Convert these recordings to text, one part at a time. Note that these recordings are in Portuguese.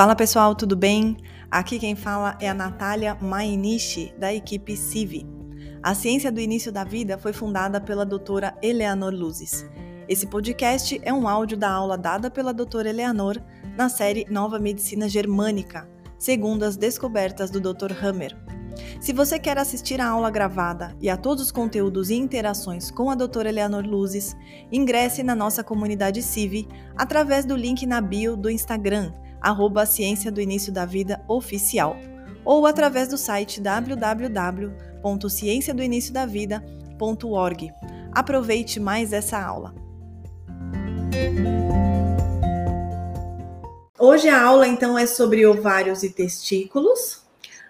Fala pessoal, tudo bem? Aqui quem fala é a Natália Mainichi, da equipe CIVI. A Ciência do Início da Vida foi fundada pela doutora Eleanor Luzes. Esse podcast é um áudio da aula dada pela doutora Eleanor na série Nova Medicina Germânica, segundo as descobertas do Dr. Hammer. Se você quer assistir a aula gravada e a todos os conteúdos e interações com a doutora Eleanor Luzes, ingresse na nossa comunidade CIVI através do link na bio do Instagram, arroba Ciência do Início da Vida Oficial, ou através do site www.cienciadoiniciodavida.org. Aproveite mais essa aula. Hoje a aula então é sobre ovários e testículos.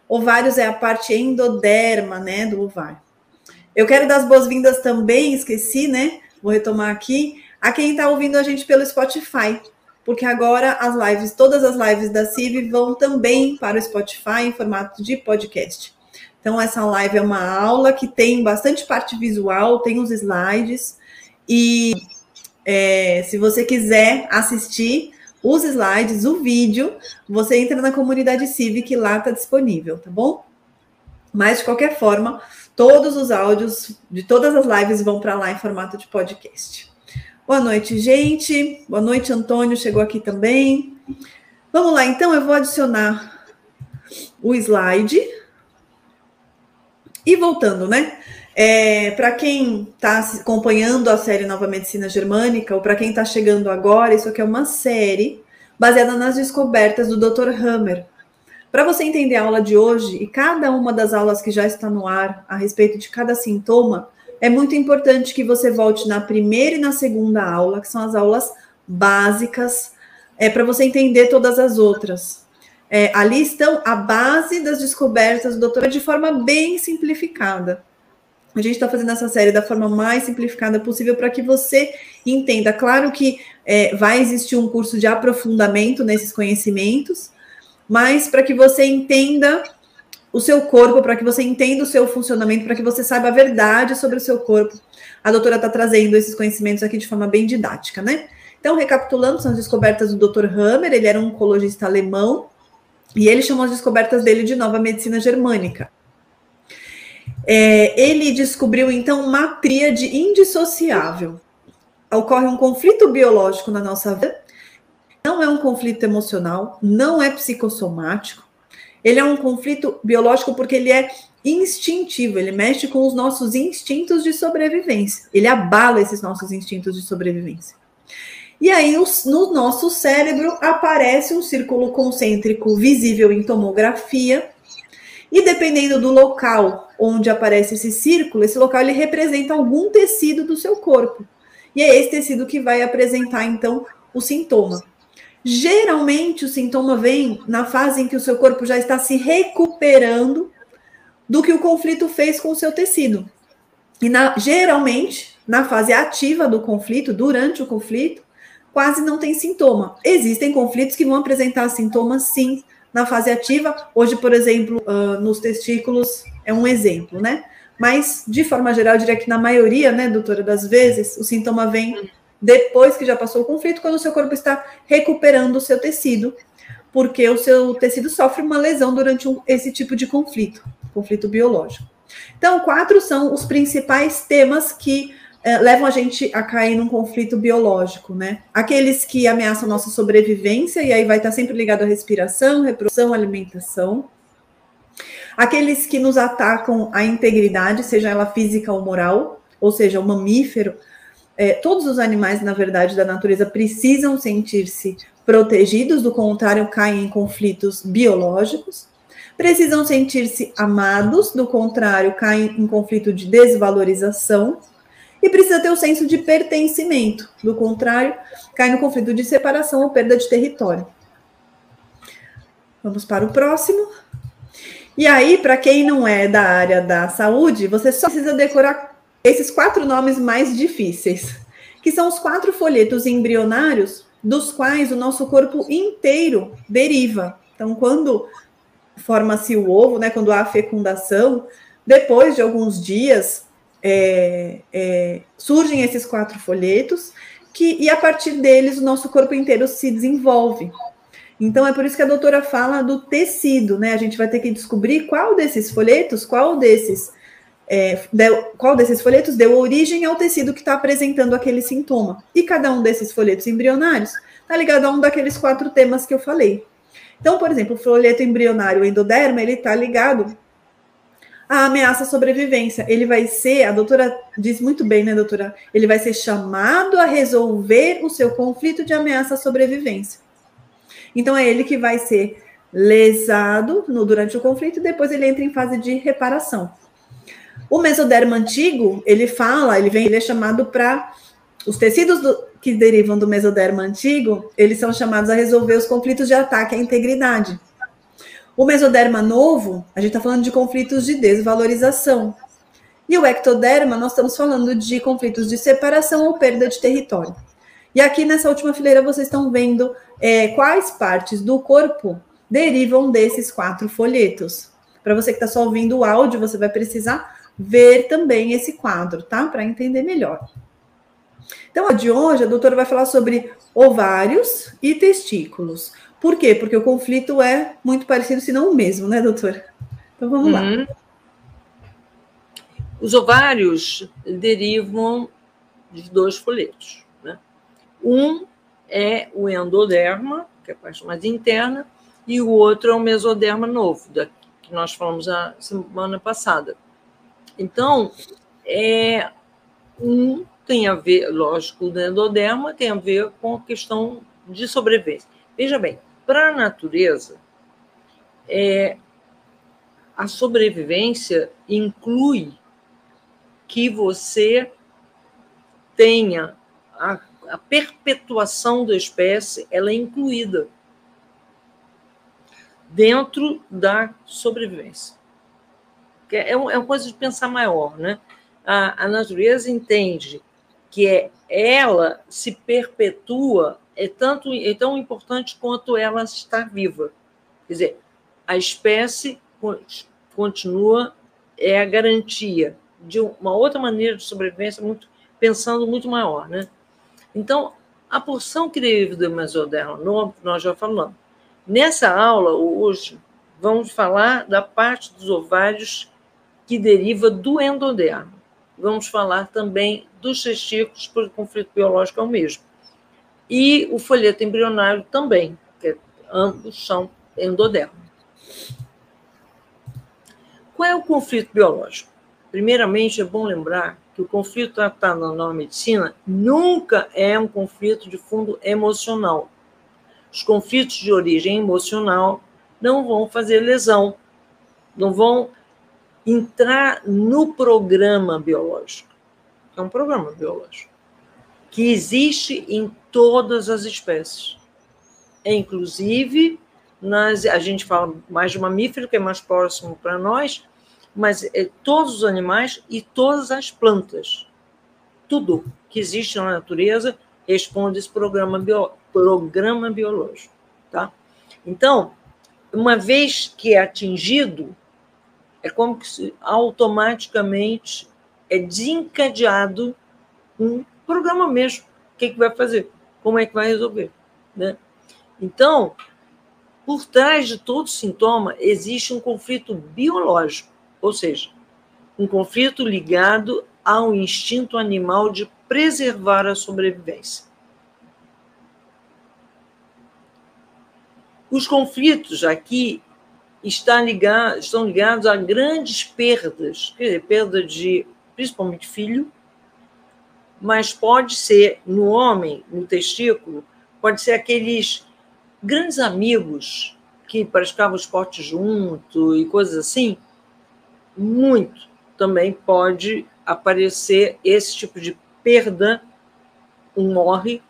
Ovários é a parte endoderma, né, do ovário. Eu quero dar as boas-vindas também, esqueci, né? Vou retomar aqui a quem está ouvindo a gente pelo Spotify porque agora as lives, todas as lives da CIV vão também para o Spotify em formato de podcast. Então, essa live é uma aula que tem bastante parte visual, tem os slides, e é, se você quiser assistir os slides, o vídeo, você entra na comunidade CIV que lá está disponível, tá bom? Mas, de qualquer forma, todos os áudios de todas as lives vão para lá em formato de podcast. Boa noite, gente. Boa noite, Antônio. Chegou aqui também. Vamos lá, então, eu vou adicionar o slide. E voltando, né? É, para quem está acompanhando a série Nova Medicina Germânica, ou para quem está chegando agora, isso aqui é uma série baseada nas descobertas do Dr. Hammer. Para você entender a aula de hoje e cada uma das aulas que já está no ar a respeito de cada sintoma, é muito importante que você volte na primeira e na segunda aula, que são as aulas básicas, é para você entender todas as outras. É, ali estão a base das descobertas do doutor de forma bem simplificada. A gente está fazendo essa série da forma mais simplificada possível para que você entenda. Claro que é, vai existir um curso de aprofundamento nesses conhecimentos, mas para que você entenda o seu corpo, para que você entenda o seu funcionamento, para que você saiba a verdade sobre o seu corpo. A doutora está trazendo esses conhecimentos aqui de forma bem didática, né? Então, recapitulando, são as descobertas do Dr. Hammer, ele era um oncologista alemão, e ele chamou as descobertas dele de nova medicina germânica. É, ele descobriu, então, uma tríade indissociável. Ocorre um conflito biológico na nossa vida, não é um conflito emocional, não é psicossomático, ele é um conflito biológico porque ele é instintivo, ele mexe com os nossos instintos de sobrevivência. Ele abala esses nossos instintos de sobrevivência. E aí, no nosso cérebro, aparece um círculo concêntrico visível em tomografia. E dependendo do local onde aparece esse círculo, esse local ele representa algum tecido do seu corpo. E é esse tecido que vai apresentar, então, o sintoma. Geralmente o sintoma vem na fase em que o seu corpo já está se recuperando do que o conflito fez com o seu tecido. E na, geralmente, na fase ativa do conflito, durante o conflito, quase não tem sintoma. Existem conflitos que vão apresentar sintomas, sim, na fase ativa. Hoje, por exemplo, uh, nos testículos é um exemplo, né? Mas, de forma geral, eu diria que na maioria, né, doutora, das vezes, o sintoma vem depois que já passou o conflito, quando o seu corpo está recuperando o seu tecido, porque o seu tecido sofre uma lesão durante um, esse tipo de conflito, conflito biológico. Então, quatro são os principais temas que eh, levam a gente a cair num conflito biológico, né? Aqueles que ameaçam nossa sobrevivência, e aí vai estar sempre ligado à respiração, reprodução, alimentação. Aqueles que nos atacam a integridade, seja ela física ou moral, ou seja, o mamífero é, todos os animais, na verdade, da natureza precisam sentir-se protegidos, do contrário, caem em conflitos biológicos. Precisam sentir-se amados, do contrário, caem em conflito de desvalorização. E precisa ter o senso de pertencimento, do contrário, cai no conflito de separação ou perda de território. Vamos para o próximo. E aí, para quem não é da área da saúde, você só precisa decorar esses quatro nomes mais difíceis, que são os quatro folhetos embrionários dos quais o nosso corpo inteiro deriva. Então, quando forma-se o ovo, né, quando há a fecundação, depois de alguns dias é, é, surgem esses quatro folhetos que, e a partir deles o nosso corpo inteiro se desenvolve. Então é por isso que a doutora fala do tecido, né? A gente vai ter que descobrir qual desses folhetos, qual desses, é, deu, qual desses folhetos deu origem ao tecido que está apresentando aquele sintoma. E cada um desses folhetos embrionários está ligado a um daqueles quatro temas que eu falei. Então, por exemplo, o folheto embrionário endoderma, ele está ligado à ameaça à sobrevivência. Ele vai ser, a doutora diz muito bem, né, doutora? Ele vai ser chamado a resolver o seu conflito de ameaça à sobrevivência. Então é ele que vai ser lesado no, durante o conflito e depois ele entra em fase de reparação. O mesoderma antigo, ele fala, ele vem, ele é chamado para os tecidos do, que derivam do mesoderma antigo, eles são chamados a resolver os conflitos de ataque à integridade. O mesoderma novo, a gente está falando de conflitos de desvalorização. E o ectoderma, nós estamos falando de conflitos de separação ou perda de território. E aqui nessa última fileira vocês estão vendo é, quais partes do corpo derivam desses quatro folhetos. Para você que está só ouvindo o áudio, você vai precisar ver também esse quadro, tá? Para entender melhor. Então, a de hoje, a doutora vai falar sobre ovários e testículos. Por quê? Porque o conflito é muito parecido, se não o mesmo, né, doutora? Então, vamos uhum. lá. Os ovários derivam de dois folhetos. Né? Um é o endoderma, que é a parte mais interna, e o outro é o mesoderma novo, da, que nós falamos a semana passada. Então, é, um tem a ver, lógico, o endoderma tem a ver com a questão de sobrevivência. Veja bem, para a natureza, é, a sobrevivência inclui que você tenha a a perpetuação da espécie ela é incluída dentro da sobrevivência. É, é uma coisa de pensar maior, né? A, a natureza entende que é, ela se perpetua é tanto é tão importante quanto ela estar viva. Quer dizer, a espécie continua é a garantia de uma outra maneira de sobrevivência muito pensando muito maior, né? Então, a porção que deriva do mesoderma, nós já falamos. Nessa aula, hoje, vamos falar da parte dos ovários que deriva do endoderma. Vamos falar também dos testículos, porque o conflito biológico é o mesmo. E o folheto embrionário também, que ambos são endoderma. Qual é o conflito biológico? Primeiramente, é bom lembrar que o conflito tratado na medicina nunca é um conflito de fundo emocional. Os conflitos de origem emocional não vão fazer lesão, não vão entrar no programa biológico. É um programa biológico que existe em todas as espécies. É, inclusive, nas, a gente fala mais de mamífero, que é mais próximo para nós, mas é, todos os animais e todas as plantas. Tudo que existe na natureza responde esse programa, bio, programa biológico. Tá? Então, uma vez que é atingido, é como que automaticamente é desencadeado um programa mesmo. O que, é que vai fazer? Como é que vai resolver? Né? Então, por trás de todo sintoma existe um conflito biológico ou seja, um conflito ligado ao instinto animal de preservar a sobrevivência. Os conflitos aqui estão ligados, estão ligados a grandes perdas, quer dizer, perda de principalmente filho, mas pode ser no homem, no testículo, pode ser aqueles grandes amigos que praticavam esporte junto e coisas assim, muito também pode aparecer esse tipo de perda, um morre,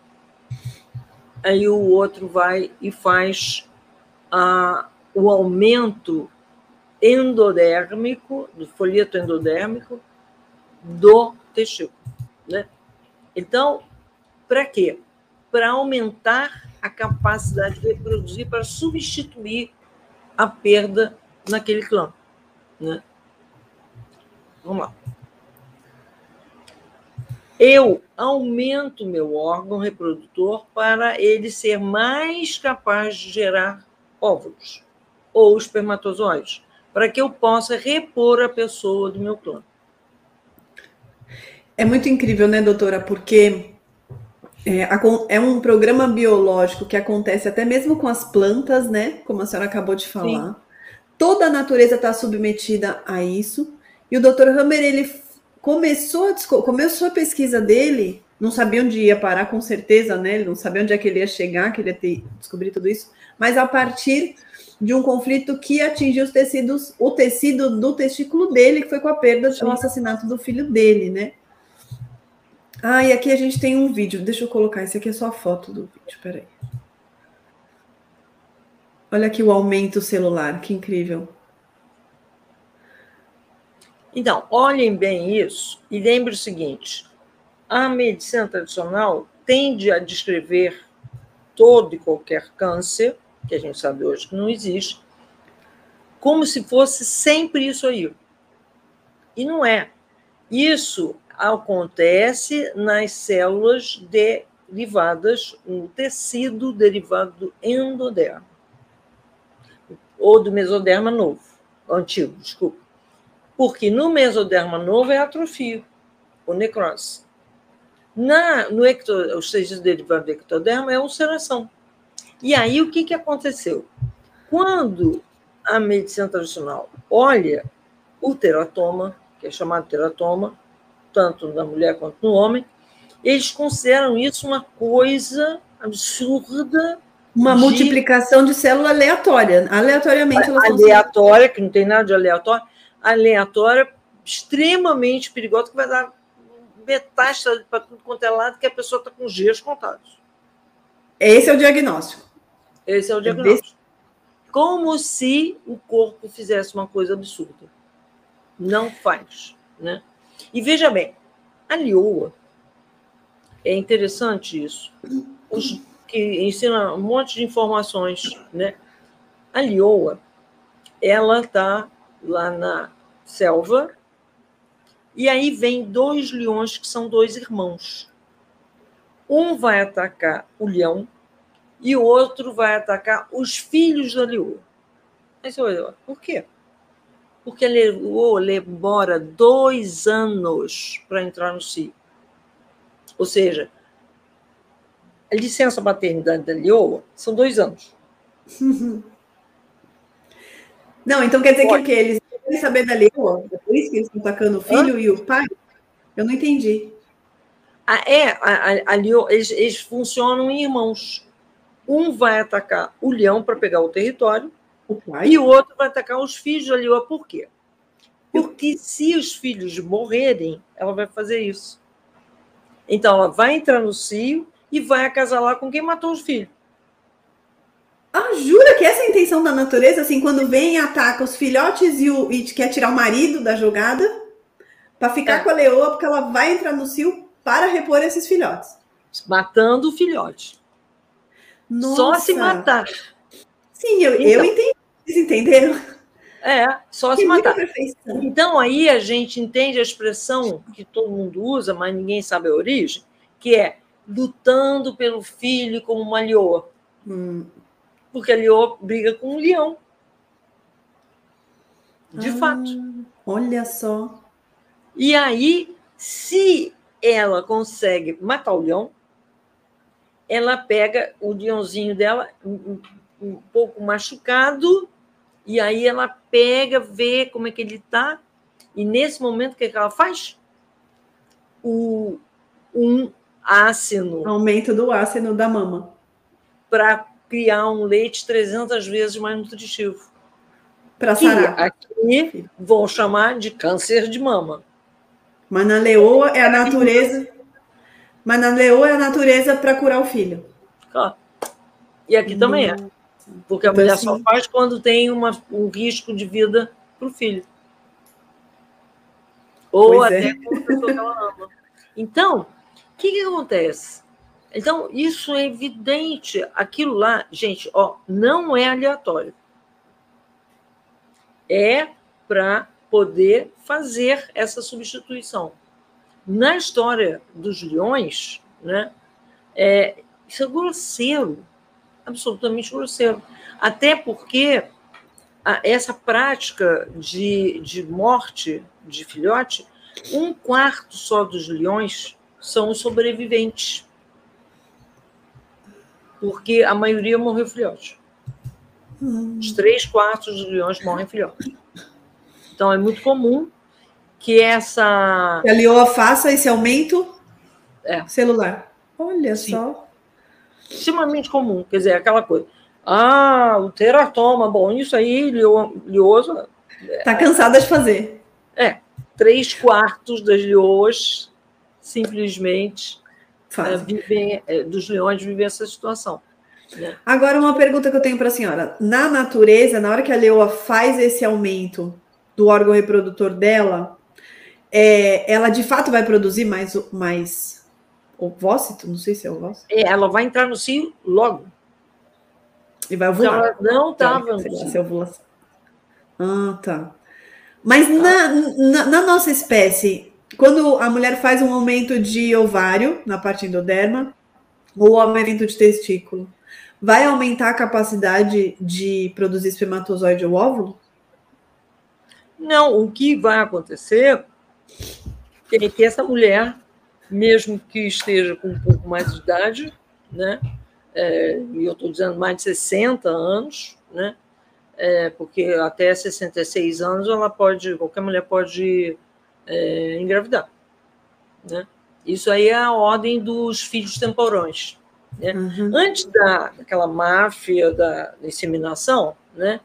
aí o outro vai e faz a, o aumento endodérmico, do folheto endodérmico do testículo. Né? Então, para quê? Para aumentar a capacidade de reproduzir, para substituir a perda naquele clã. Né? Vamos lá. eu aumento meu órgão reprodutor para ele ser mais capaz de gerar óvulos ou espermatozoides, para que eu possa repor a pessoa do meu clã. É muito incrível, né, doutora? Porque é, é, um programa biológico que acontece até mesmo com as plantas, né? Como a senhora acabou de falar. Sim. Toda a natureza está submetida a isso. E o Dr. Hammer, ele começou a, começou a pesquisa dele, não sabia onde ia parar, com certeza, né? Ele não sabia onde é que ele ia chegar, que ele ia ter, descobrir tudo isso. Mas a partir de um conflito que atingiu os tecidos, o tecido do testículo dele, que foi com a perda, o assassinato do filho dele, né? Ah, e aqui a gente tem um vídeo. Deixa eu colocar. Esse aqui é só a foto do vídeo. Peraí. Olha aqui o aumento celular. Que incrível. Então, olhem bem isso e lembre o seguinte: a medicina tradicional tende a descrever todo e qualquer câncer, que a gente sabe hoje que não existe, como se fosse sempre isso aí. E não é. Isso acontece nas células derivadas, no tecido derivado do endoderma, ou do mesoderma novo, antigo, desculpa. Porque no mesoderma novo é atrofia, ou necrose. Na, no ecto, os tecidos derivados do ectoderma é ulceração. E aí o que, que aconteceu? Quando a medicina tradicional olha o teratoma, que é chamado teratoma, tanto na mulher quanto no homem, eles consideram isso uma coisa absurda. Uma de... multiplicação de célula aleatória. Aleatoriamente Aleatória, que não tem nada de aleatório, aleatória, extremamente perigosa, que vai dar metástase para tudo quanto é lado, que a pessoa está com os dias contados. Esse é o diagnóstico. Esse é o diagnóstico. É Como se o corpo fizesse uma coisa absurda. Não faz, né? E veja bem, a Lioa, é interessante isso, os, que ensina um monte de informações, né? A Lioa, ela está lá na selva, e aí vem dois leões que são dois irmãos. Um vai atacar o leão e o outro vai atacar os filhos da leoa. Aí você olha, por quê? porque levou, demora dois anos para entrar no cio. Ou seja, a licença maternidade da Lioa são dois anos. Não, então quer dizer Pode. que o quê? Eles querem saber da? É por isso que eles estão atacando o filho Hã? e o pai? Eu não entendi. Ah, é, a, a, a Lioa, eles, eles funcionam em irmãos. Um vai atacar o leão para pegar o território, e o outro vai atacar os filhos de Lioa. Por quê? Porque se os filhos morrerem, ela vai fazer isso. Então, ela vai entrar no cio e vai acasalar com quem matou os filhos. Ah, jura que essa é a intenção da natureza? Assim, quando vem e ataca os filhotes e, o, e quer tirar o marido da jogada, para ficar é. com a leoa, porque ela vai entrar no cio para repor esses filhotes. Matando o filhote. Nossa. Só se matar. Sim, eu, então, eu entendi. Vocês entenderam? É, só se matar. Então aí a gente entende a expressão que todo mundo usa, mas ninguém sabe a origem, que é lutando pelo filho como uma leoa. Hum. Porque a leoa briga com um leão. De ah, fato. Olha só. E aí, se ela consegue matar o leão, ela pega o leãozinho dela um, um pouco machucado e aí ela pega, vê como é que ele está, e nesse momento, o que, é que ela faz? O, um ácido. Aumento do ácido da mama. Para criar um leite 300 vezes mais nutritivo. Para sarar. Aqui vão chamar de câncer de mama. Mas na leoa é a natureza. Mas na leoa é a natureza para curar o filho. E aqui também é. Porque a então, mulher só faz quando tem uma, um risco de vida para o filho. Ou pois até é. com a pessoa que ela ama. Então, o que, que acontece? Então, isso é evidente. Aquilo lá, gente, ó, não é aleatório. É para poder fazer essa substituição. Na história dos leões, né, é, isso é grosseiro, absolutamente grosseiro. Até porque a, essa prática de, de morte de filhote, um quarto só dos leões são os sobreviventes. Porque a maioria morreu filhote. Os três quartos dos leões morrem filhotes. Então é muito comum que essa. Que a leoa faça esse aumento é. celular. Olha Sim. só. Extremamente comum. Quer dizer, aquela coisa. Ah, o teratoma, bom, isso aí, lioso. Está cansada de fazer. É, três quartos das leoas simplesmente é, vivem, é, dos leões vivem essa situação. Né? Agora, uma pergunta que eu tenho para a senhora. Na natureza, na hora que a leoa faz esse aumento do órgão reprodutor dela, é, ela de fato vai produzir mais, mais ovócito? Não sei se é ovócito. É, ela vai entrar no cio logo. E vai ovular. Ela não estava cio. ovulação. Ah, tá. Mas ah. Na, na, na, nossa espécie, quando a mulher faz um aumento de ovário na parte endoderma, ou aumento de testículo, vai aumentar a capacidade de produzir espermatozoide ou óvulo? Não, o que vai acontecer é que essa mulher, mesmo que esteja com um pouco mais de idade, né, é, e eu estou dizendo mais de 60 anos, né, é, porque até 66 anos ela pode, qualquer mulher pode é, engravidar, né? Isso aí é a ordem dos filhos temporões. Né? Uhum. Antes da, daquela máfia da inseminação, né,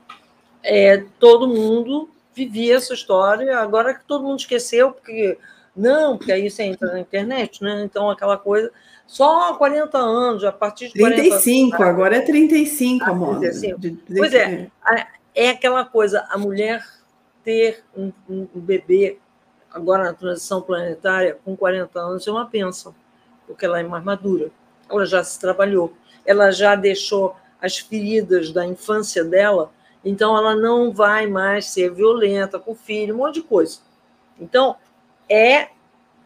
é, todo mundo vivia essa história, agora que todo mundo esqueceu, porque não, porque aí você entra na internet, né? Então aquela coisa, só 40 anos, a partir de 35, 40 anos, agora é 35, amor. 35. De, de, pois é, é aquela coisa, a mulher ter um, um, bebê agora na transição planetária com 40 anos é uma bênção, porque ela é mais madura, ela já se trabalhou, ela já deixou as feridas da infância dela então, ela não vai mais ser violenta com o filho, um monte de coisa. Então, é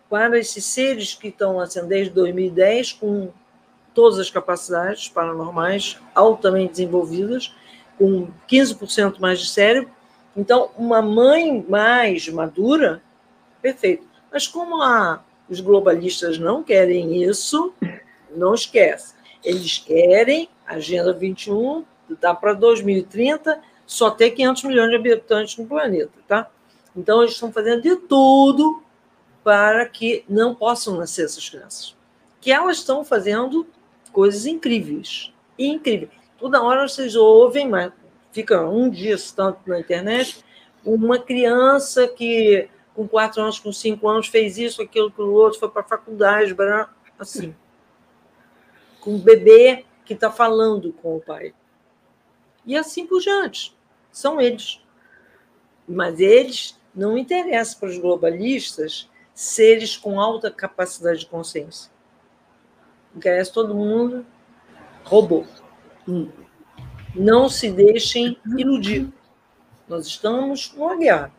para esses seres que estão nascendo desde 2010, com todas as capacidades paranormais altamente desenvolvidas, com 15% mais de cérebro. Então, uma mãe mais madura, perfeito. Mas como a, os globalistas não querem isso, não esquece. Eles querem Agenda 21, dá para 2030 só ter 500 milhões de habitantes no planeta, tá? Então, eles estão fazendo de tudo para que não possam nascer essas crianças. Que elas estão fazendo coisas incríveis. Incríveis. Toda hora vocês ouvem, mas fica um dia tanto na internet, uma criança que com quatro anos, com cinco anos, fez isso, aquilo, aquilo outro, foi para a faculdade, assim. Com um bebê que está falando com o pai. E assim por diante são eles. Mas eles não interessam para os globalistas seres com alta capacidade de consciência. Interessa todo mundo robô. Hum. Não se deixem iludir. Nós estamos numa guerra.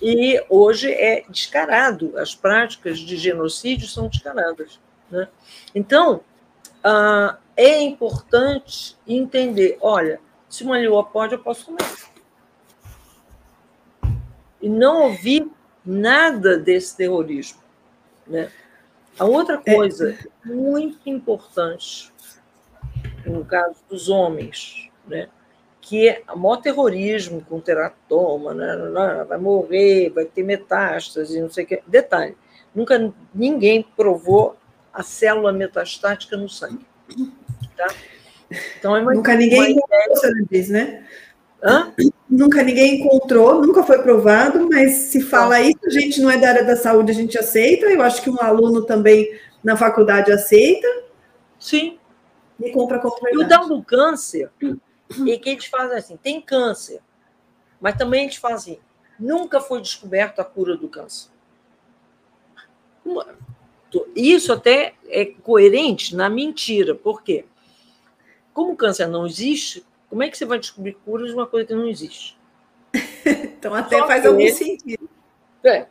E hoje é descarado, as práticas de genocídio são descaradas. Né? Então, ah, é importante entender: olha, se uma leoa pode, eu posso comer. E não ouvir nada desse terrorismo. Né? A outra é. coisa é. muito importante, no caso dos homens, né? que é o maior terrorismo com teratoma, né? vai morrer, vai ter metástase, não sei o que. Detalhe, nunca ninguém provou a célula metastática no sangue. Tá? Então é uma, Nunca ninguém diz, né? Hã? Nunca ninguém encontrou, nunca foi provado, mas se fala isso, a gente não é da área da saúde, a gente aceita. Eu acho que um aluno também na faculdade aceita. Sim. E compra. E o tal do câncer, e que eles fazem assim, tem câncer, mas também eles fazem, assim, nunca foi descoberta a cura do câncer. Isso até é coerente na mentira, por quê? Como o câncer não existe, como é que você vai descobrir cura de uma coisa que não existe? então, até Só faz que, algum sentido. É.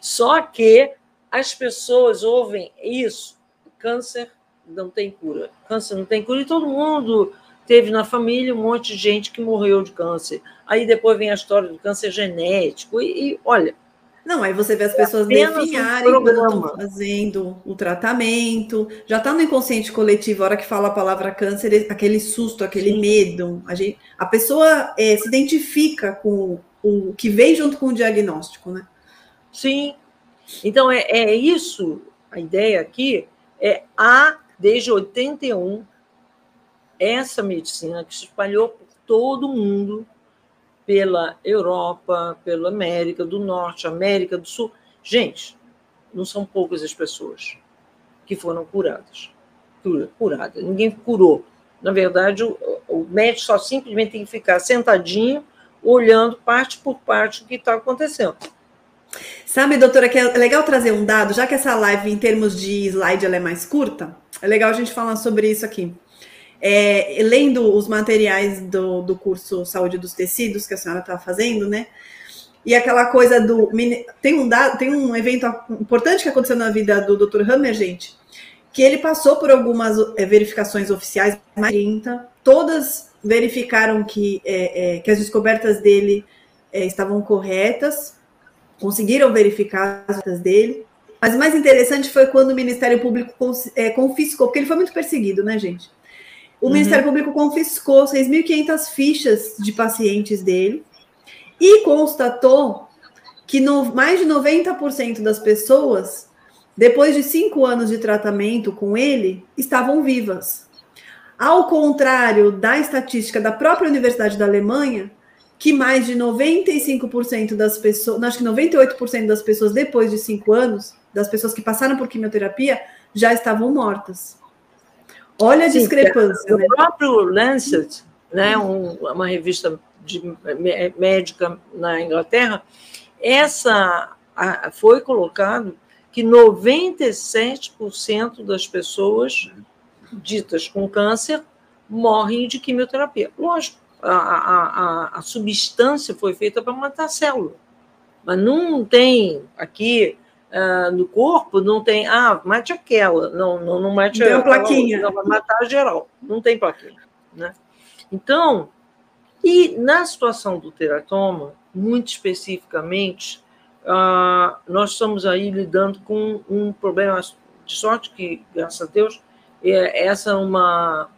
Só que as pessoas ouvem isso, câncer não tem cura, câncer não tem cura, e todo mundo teve na família um monte de gente que morreu de câncer. Aí depois vem a história do câncer genético, e, e olha, não, aí você vê as pessoas definharem um quando estão fazendo o tratamento. Já está no inconsciente coletivo, a hora que fala a palavra câncer, aquele susto, aquele Sim. medo. A, gente, a pessoa é, se identifica com o que vem junto com o diagnóstico, né? Sim. Então, é, é isso, a ideia aqui é a, desde 81, essa medicina que se espalhou por todo o mundo, pela Europa, pela América do Norte, América do Sul. Gente, não são poucas as pessoas que foram curadas. Curadas. Ninguém curou. Na verdade, o, o médico só simplesmente tem que ficar sentadinho, olhando parte por parte o que está acontecendo. Sabe, doutora, que é legal trazer um dado, já que essa live, em termos de slide, ela é mais curta, é legal a gente falar sobre isso aqui é, lendo os materiais do, do curso Saúde dos Tecidos que a senhora está fazendo, né? E aquela coisa do. Tem um, tem um evento importante que aconteceu na vida do Dr. Hammer, gente, que ele passou por algumas é, verificações oficiais, mais 30, todas verificaram que, é, é, que as descobertas dele é, estavam corretas, conseguiram verificar as descobertas dele. Mas o mais interessante foi quando o Ministério Público é, confiscou, porque ele foi muito perseguido, né, gente? O uhum. Ministério Público confiscou 6.500 fichas de pacientes dele e constatou que no, mais de 90% das pessoas, depois de cinco anos de tratamento com ele, estavam vivas. Ao contrário da estatística da própria Universidade da Alemanha, que mais de 95% das pessoas, acho que 98% das pessoas depois de cinco anos, das pessoas que passaram por quimioterapia, já estavam mortas. Olha a discrepância. O né? próprio Lancet, né, um, uma revista de, médica na Inglaterra, essa a, foi colocado que 97% das pessoas ditas com câncer morrem de quimioterapia. Lógico, a, a, a substância foi feita para matar a célula, mas não tem aqui uh, no corpo, não tem, ah, mate aquela, não, não, não mate não aquela, plaquinha. Não, vai matar geral, não tem plaquinha. Né? Então, e na situação do teratoma, muito especificamente, uh, nós estamos aí lidando com um problema de sorte que, graças a Deus, é, essa é uma,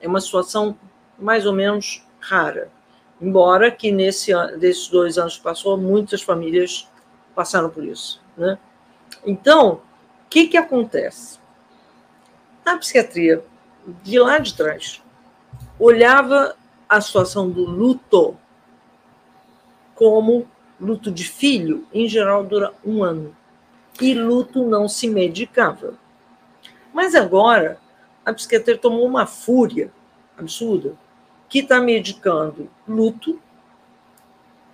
é uma situação mais ou menos rara. Embora que nesse desses dois anos que passou, muitas famílias passaram por isso. Né? Então, o que, que acontece? A psiquiatria, de lá de trás, olhava a situação do luto como luto de filho, em geral dura um ano. E luto não se medicava. Mas agora, a psiquiatria tomou uma fúria absurda que está medicando luto,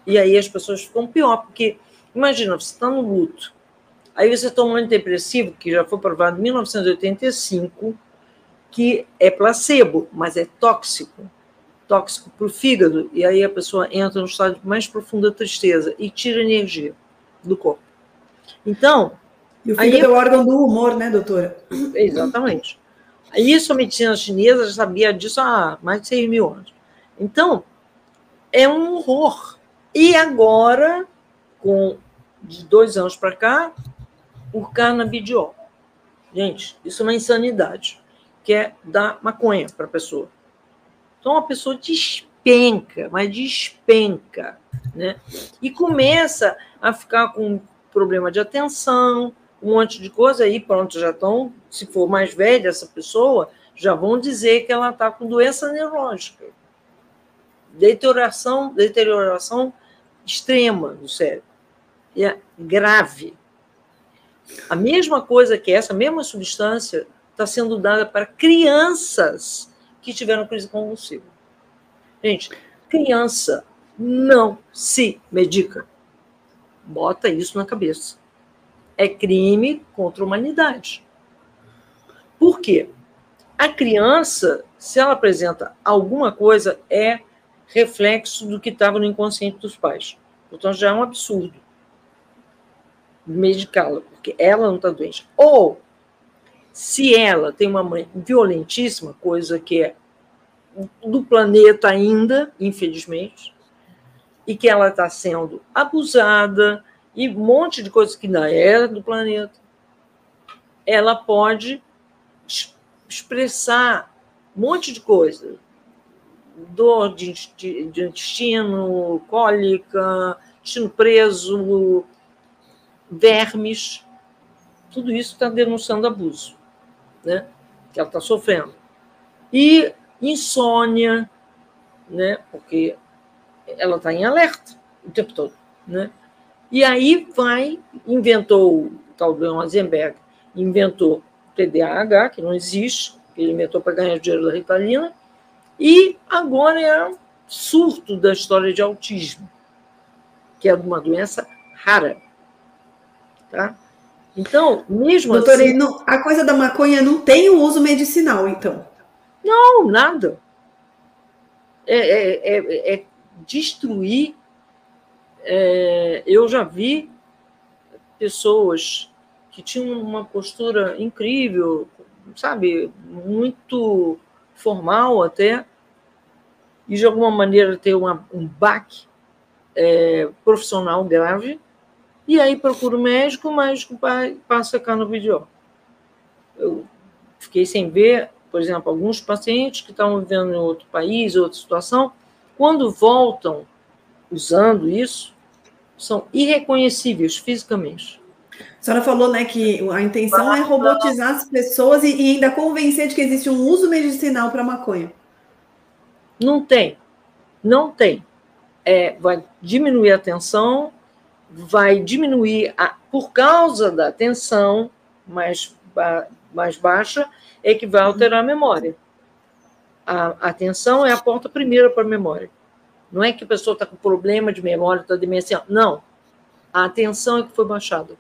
e aí as pessoas ficam pior, porque imagina, você está no luto, Aí você toma um antidepressivo, que já foi provado em 1985, que é placebo, mas é tóxico tóxico para o fígado, e aí a pessoa entra no estado de mais profunda tristeza e tira energia do corpo. Então. E o fígado aí, é o órgão do humor, né, doutora? Exatamente. Isso a medicina chinesa já sabia disso há mais de 6 mil anos. Então, é um horror. E agora, com de dois anos para cá, por canabidiol. Gente, isso é uma insanidade, que é dar maconha para a pessoa. Então a pessoa despenca, mas despenca, né? E começa a ficar com problema de atenção, um monte de coisa aí, pronto, já estão, se for mais velha essa pessoa, já vão dizer que ela está com doença neurológica. Deterioração, deterioração extrema do cérebro. E é grave. A mesma coisa que essa mesma substância está sendo dada para crianças que tiveram crise convulsiva. Gente, criança não se medica. Bota isso na cabeça. É crime contra a humanidade. Por quê? A criança, se ela apresenta alguma coisa, é reflexo do que estava no inconsciente dos pais. Portanto, já é um absurdo. medicá-la, porque ela não está doente. Ou, se ela tem uma mãe violentíssima, coisa que é do planeta ainda, infelizmente, e que ela está sendo abusada e um monte de coisas que ainda é do planeta, ela pode expressar um monte de coisa. Dor de, de intestino, cólica, intestino preso, vermes, tudo isso está denunciando abuso, né? Que ela está sofrendo. E insônia, né? Porque ela está em alerta o tempo todo, né? E aí vai, inventou, o tal do Eisenberg, inventou TDAH, que não existe, ele inventou para ganhar dinheiro da Ritalina, e agora é um surto da história de autismo, que é uma doença rara. Tá? Então, mesmo Doutora, assim. Não, a coisa da maconha não tem o uso medicinal, então? Não, nada. É, é, é, é destruir. É, eu já vi pessoas que tinham uma postura incrível, sabe, muito formal até, e de alguma maneira ter uma, um baque é, profissional grave, e aí procura o médico, o médico passa cá no vídeo. Eu fiquei sem ver, por exemplo, alguns pacientes que estavam vivendo em outro país, outra situação, quando voltam usando isso, são irreconhecíveis fisicamente. A senhora falou né, que a intenção é robotizar as pessoas e, e ainda convencer de que existe um uso medicinal para maconha. Não tem. Não tem. É, vai diminuir a tensão, vai diminuir, a, por causa da tensão mais, mais baixa, é que vai alterar a memória. A, a atenção é a porta primeira para a memória. Não é que a pessoa está com problema de memória, está demencial. Não. A atenção é que foi baixada.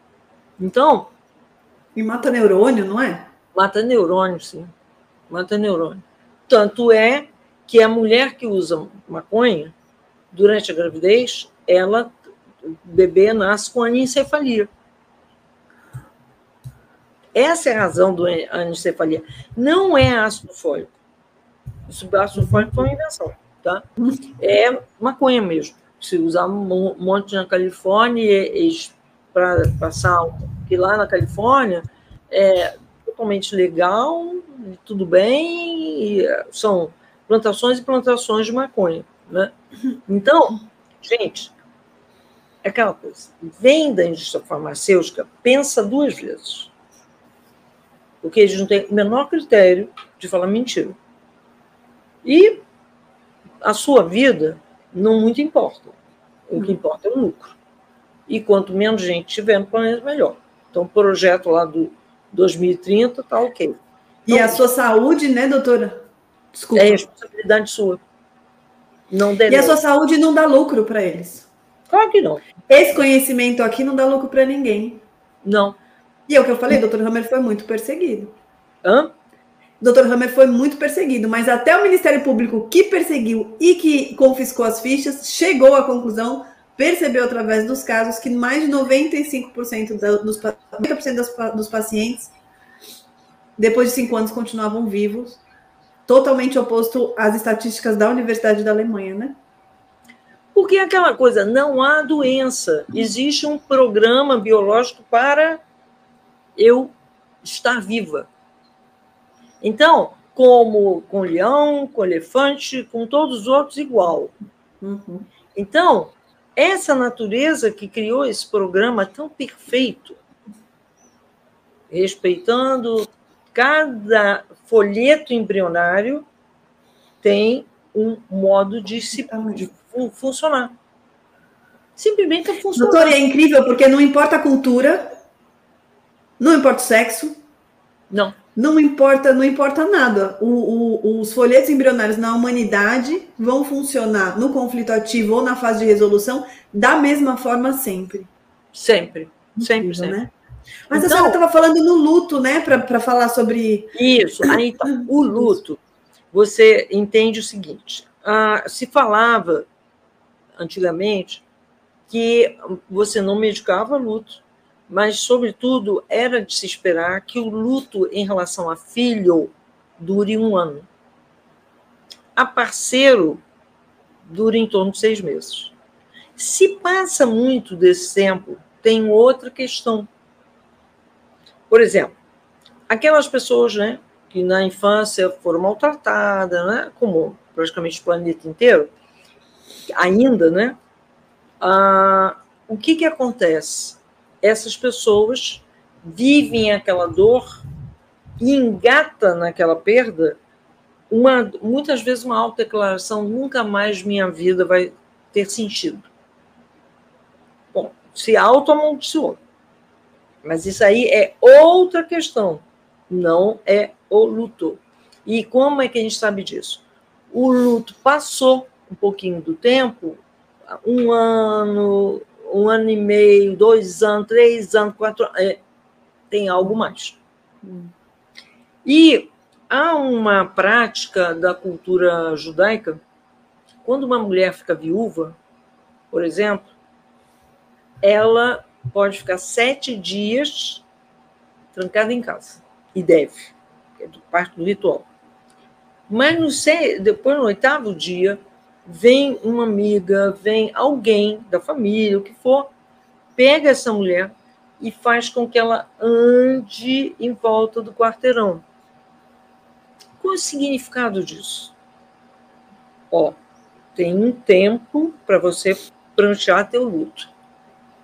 Então. E mata neurônio, não é? Mata neurônio, sim. Mata neurônio. Tanto é que a mulher que usa maconha, durante a gravidez, ela, bebê nasce com anencefalia. Essa é a razão do anencefalia. Não é ácido fólico. Esse ácido fólico foi uma invenção, tá? É maconha mesmo. Se usar um monte na Califórnia, para passar, que lá na Califórnia é totalmente legal, tudo bem, são plantações e plantações de maconha. Né? Então, gente, é aquela coisa, vem da indústria farmacêutica, pensa duas vezes. Porque eles não têm o menor critério de falar mentira. E a sua vida não muito importa. O que importa é o lucro. E quanto menos gente tiver no planeta, melhor. Então, o projeto lá do 2030 está ok. Então, e a sua saúde, né, doutora? Desculpa. É responsabilidade sua. Não e a sua saúde não dá lucro para eles. Claro que não. Esse conhecimento aqui não dá lucro para ninguém. Não. E é o que eu falei, doutor Hammer foi muito perseguido. Hã? Dr. Hammer foi muito perseguido, mas até o Ministério Público que perseguiu e que confiscou as fichas chegou à conclusão percebeu através dos casos que mais de 95% dos, 90% dos, dos pacientes, depois de cinco anos, continuavam vivos, totalmente oposto às estatísticas da Universidade da Alemanha, né? Porque aquela coisa, não há doença, existe um programa biológico para eu estar viva. Então, como com leão, com elefante, com todos os outros igual. Uhum. Então, essa natureza que criou esse programa tão perfeito, respeitando cada folheto embrionário tem um modo de se de funcionar. Simplesmente funciona. Doutor, é incrível porque não importa a cultura, não importa o sexo. Não não importa, não importa nada. O, o, os folhetos embrionários na humanidade vão funcionar no conflito ativo ou na fase de resolução da mesma forma sempre. Sempre, sempre, Incrível, sempre. Né? Mas então, a senhora estava falando no luto, né, para falar sobre. Isso, aí tá. o luto, você entende o seguinte: ah, se falava antigamente que você não medicava luto, mas, sobretudo, era de se esperar que o luto em relação a filho dure um ano. A parceiro dura em torno de seis meses. Se passa muito desse tempo, tem outra questão. Por exemplo, aquelas pessoas né, que na infância foram maltratadas, né, como praticamente o planeta inteiro, ainda, né? Ah, o que, que acontece? Essas pessoas vivem aquela dor e engata naquela perda uma, muitas vezes uma autodeclaração, nunca mais minha vida vai ter sentido. Bom, se auto-amaldiçoou. Mas isso aí é outra questão, não é o luto. E como é que a gente sabe disso? O luto passou um pouquinho do tempo, um ano, um ano e meio, dois anos, três anos, quatro anos, é, tem algo mais. E há uma prática da cultura judaica, quando uma mulher fica viúva, por exemplo, ela pode ficar sete dias trancada em casa, e deve, é parte do ritual. Mas no, depois, no oitavo dia, vem uma amiga, vem alguém da família, o que for, pega essa mulher e faz com que ela ande em volta do quarteirão. Qual é o significado disso? Ó, tem um tempo para você pranchear teu luto,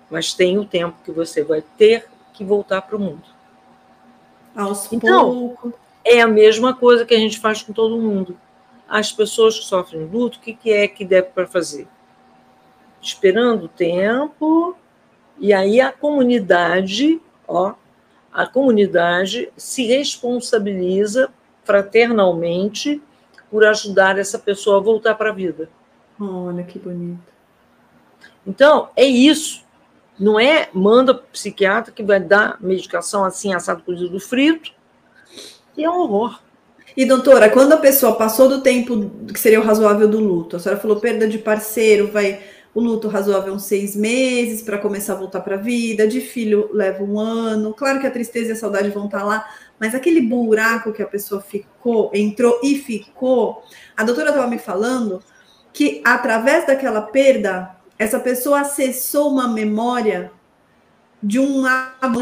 mas tem o tempo que você vai ter que voltar para o mundo. Aos então, poucos. É a mesma coisa que a gente faz com todo mundo. As pessoas que sofrem luto, o que, que é que deve para fazer? Esperando o tempo, e aí a comunidade, ó, a comunidade se responsabiliza fraternalmente por ajudar essa pessoa a voltar para a vida. Olha que bonito. Então, é isso. Não é manda para o psiquiatra que vai dar medicação assim, assado cozido frito. E é um horror. E, doutora, quando a pessoa passou do tempo que seria o razoável do luto, a senhora falou perda de parceiro, vai o luto razoável uns seis meses para começar a voltar para a vida, de filho leva um ano. Claro que a tristeza e a saudade vão estar tá lá, mas aquele buraco que a pessoa ficou, entrou e ficou, a doutora estava me falando que através daquela perda, essa pessoa acessou uma memória de um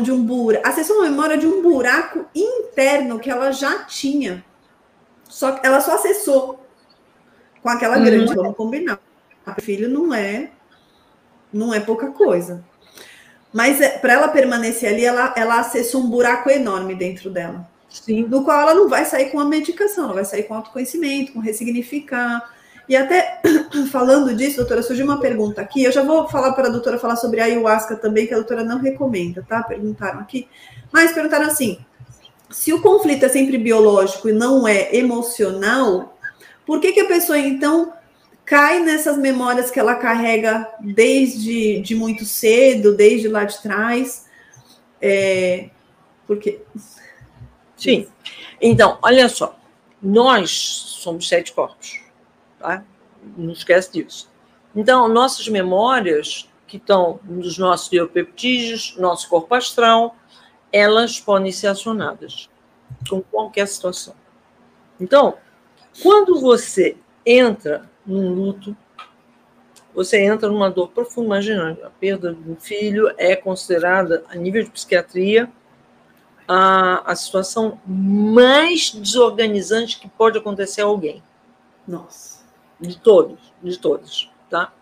de um buraco, acessou uma memória de um buraco interno que ela já tinha. Só ela só acessou com aquela uhum. grande, vamos combinar. O filho não é não é pouca coisa. Mas é, para ela permanecer ali, ela, ela acessou um buraco enorme dentro dela. Sim. Do qual ela não vai sair com a medicação, ela vai sair com autoconhecimento, com ressignificar. E até falando disso, doutora, surgiu uma pergunta aqui. Eu já vou falar para a doutora falar sobre a ayahuasca também, que a doutora não recomenda, tá? Perguntaram aqui. Mas perguntaram assim: se o conflito é sempre biológico e não é emocional, por que, que a pessoa então cai nessas memórias que ela carrega desde de muito cedo, desde lá de trás. É, porque. Sim. Então, olha só. Nós somos sete corpos. Tá? Não esquece disso. Então, nossas memórias, que estão nos nossos biopeptídeos, nosso corpo astral, elas podem ser acionadas com qualquer situação. Então, quando você entra num luto, você entra numa dor profunda. Imagina, a perda de um filho é considerada, a nível de psiquiatria, a, a situação mais desorganizante que pode acontecer a alguém. Nossa. De todos, de todos, tá?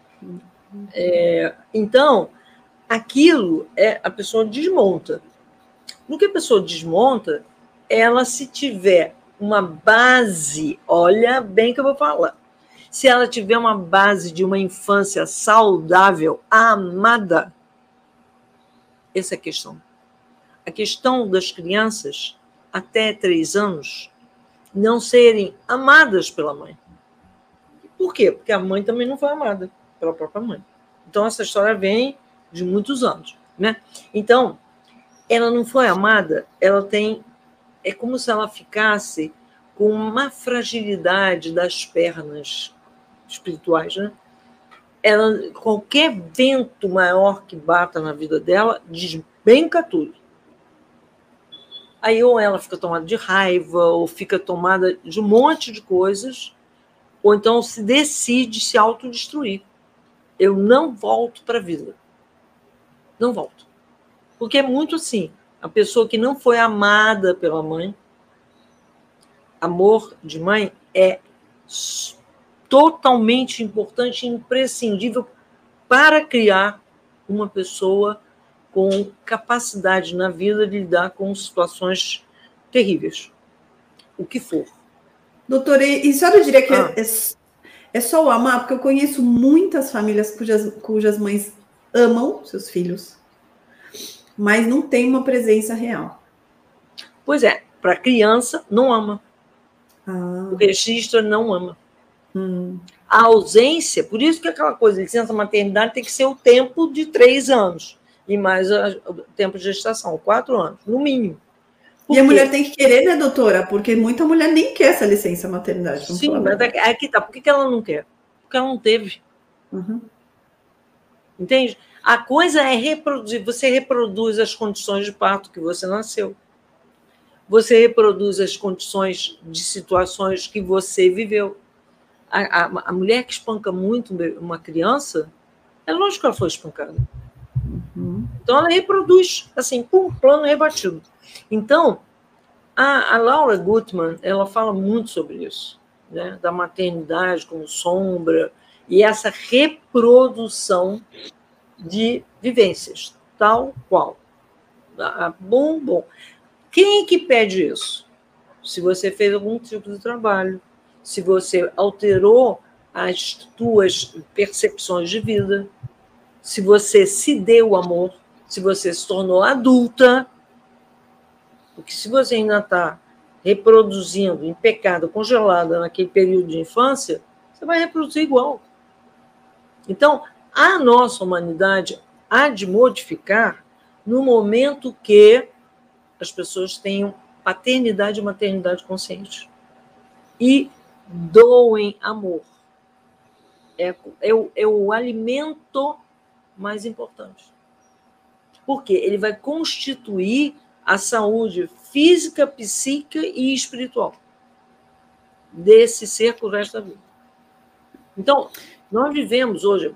É, então, aquilo é a pessoa desmonta. No que a pessoa desmonta, ela se tiver uma base, olha bem que eu vou falar, se ela tiver uma base de uma infância saudável, amada. Essa é a questão. A questão das crianças até três anos não serem amadas pela mãe. Por quê? Porque a mãe também não foi amada pela própria mãe. Então, essa história vem de muitos anos. Né? Então, ela não foi amada, ela tem. É como se ela ficasse com uma fragilidade das pernas espirituais, né? Ela, qualquer vento maior que bata na vida dela despenca tudo. Aí ou ela fica tomada de raiva, ou fica tomada de um monte de coisas, ou então se decide se autodestruir. Eu não volto para a vida. Não volto. Porque é muito assim. A pessoa que não foi amada pela mãe, amor de mãe é totalmente importante e imprescindível para criar uma pessoa com capacidade na vida de lidar com situações terríveis, o que for. Doutora, e a senhora diria que ah. é, é, só o amar? Porque eu conheço muitas famílias cujas, cujas mães amam seus filhos, mas não tem uma presença real. Pois é, para criança, não ama. Ah. O registro não ama. Hum. A ausência, por isso que aquela coisa, licença maternidade tem que ser o tempo de três anos, e mais o tempo de gestação, quatro anos, no mínimo. Por e a mulher tem que querer, né, doutora? Porque muita mulher nem quer essa licença maternidade. Sim, mas aqui é, é tá. Por que ela não quer? Porque ela não teve. Uhum. Entende? A coisa é reproduzir. Você reproduz as condições de parto que você nasceu. Você reproduz as condições de situações que você viveu. A, a, a mulher que espanca muito uma criança, é lógico que ela foi espancada. Uhum. Então ela reproduz, assim, pum, plano rebatido. Então, a, a Laura Gutman, ela fala muito sobre isso, né? da maternidade como sombra, e essa reprodução de vivências, tal qual. Ah, bom, bom. Quem é que pede isso? Se você fez algum tipo de trabalho, se você alterou as tuas percepções de vida, se você se deu amor, se você se tornou adulta, porque se você ainda está reproduzindo em pecado, congelada naquele período de infância, você vai reproduzir igual. Então, a nossa humanidade há de modificar no momento que as pessoas tenham paternidade e maternidade consciente e doem amor. É, é, o, é o alimento mais importante. Porque ele vai constituir a saúde física, psíquica e espiritual desse ser por resto da vida. Então, nós vivemos hoje,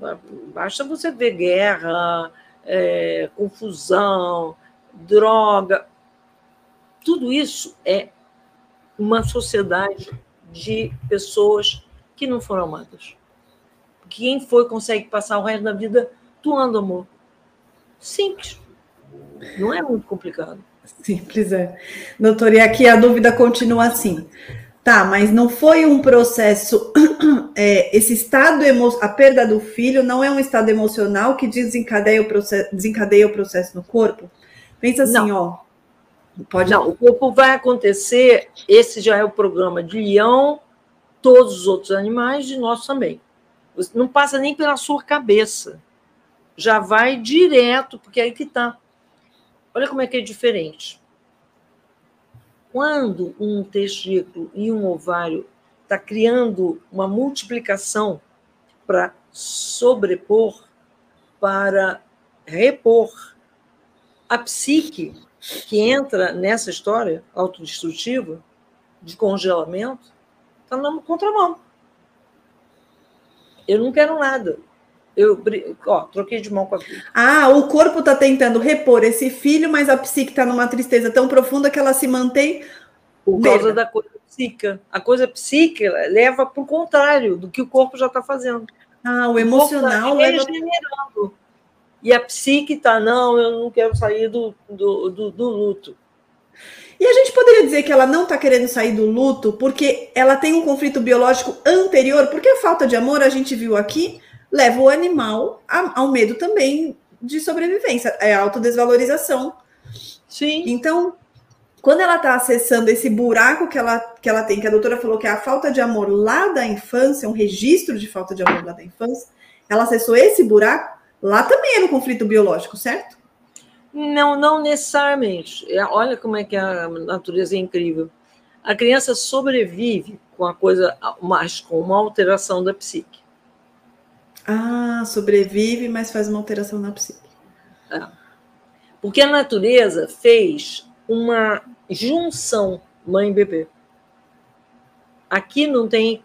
basta você ver guerra, é, confusão, droga, tudo isso é uma sociedade de pessoas que não foram amadas. Quem foi consegue passar o resto da vida doando amor. Simples. Não é muito complicado. Simples, é. Doutor, e aqui a dúvida continua assim. Tá, mas não foi um processo. É, esse estado, emo, a perda do filho não é um estado emocional que desencadeia o processo, desencadeia o processo no corpo? Pensa assim, não. ó. Pode... Não, o corpo vai acontecer. Esse já é o programa de leão, todos os outros animais, de nós também. Não passa nem pela sua cabeça. Já vai direto, porque é aí que está. Olha como é que é diferente. Quando um testículo e um ovário está criando uma multiplicação para sobrepor, para repor, a psique que entra nessa história autodestrutiva de congelamento está na contramão. Eu não quero nada. Eu, ó, troquei de mão com a vida. Ah, o corpo está tentando repor esse filho, mas a psique está numa tristeza tão profunda que ela se mantém. Por causa da coisa psíquica. A coisa psíquica leva para o contrário do que o corpo já está fazendo. Ah, o emocional o tá regenerando. E a psique está, não, eu não quero sair do, do, do, do luto. E a gente poderia dizer que ela não está querendo sair do luto porque ela tem um conflito biológico anterior, porque a falta de amor, a gente viu aqui, leva o animal ao medo também de sobrevivência, é a autodesvalorização. Sim. Então, quando ela está acessando esse buraco que ela, que ela tem, que a doutora falou que é a falta de amor lá da infância, um registro de falta de amor lá da infância, ela acessou esse buraco, lá também era um conflito biológico, certo? Não, não necessariamente. É, olha como é que a natureza é incrível. A criança sobrevive com a coisa, mas com uma alteração da psique. Ah, sobrevive, mas faz uma alteração na psique. É. Porque a natureza fez uma junção mãe-bebê. Aqui não tem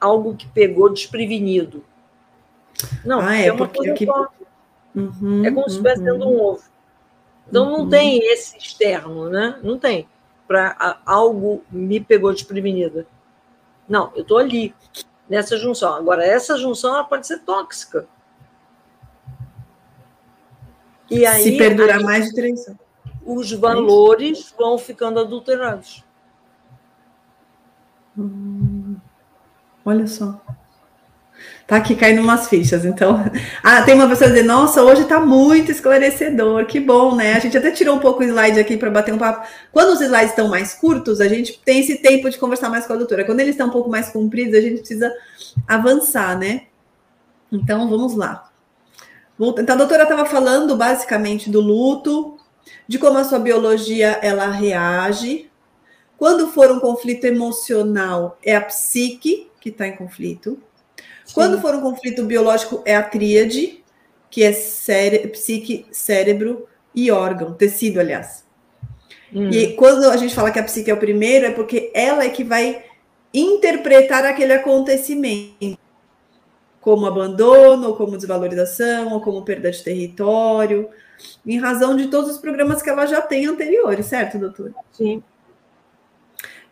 algo que pegou desprevenido. Não, ah, é, é uma coisa aqui... Uhum, é como se estivesse dentro de um ovo. Então não uhum. tem esse externo, né? Não tem. Para algo me pegou desprevenida. Não, eu estou ali, nessa junção. Agora, essa junção ela pode ser tóxica. E aí, Se perdurar aí, mais de três anos. Os valores vão ficando adulterados. Hum, olha só. Tá aqui caindo umas fichas, então. Ah, tem uma pessoa dizendo, nossa, hoje tá muito esclarecedor, que bom, né? A gente até tirou um pouco o slide aqui para bater um papo. Quando os slides estão mais curtos, a gente tem esse tempo de conversar mais com a doutora. Quando eles estão um pouco mais compridos, a gente precisa avançar, né? Então, vamos lá. Então, a doutora estava falando basicamente do luto, de como a sua biologia ela reage. Quando for um conflito emocional, é a psique que está em conflito. Sim. Quando for um conflito biológico, é a tríade, que é cére psique, cérebro e órgão, tecido, aliás. Hum. E quando a gente fala que a psique é o primeiro, é porque ela é que vai interpretar aquele acontecimento como abandono, ou como desvalorização, ou como perda de território, em razão de todos os programas que ela já tem anteriores, certo, doutora? Sim.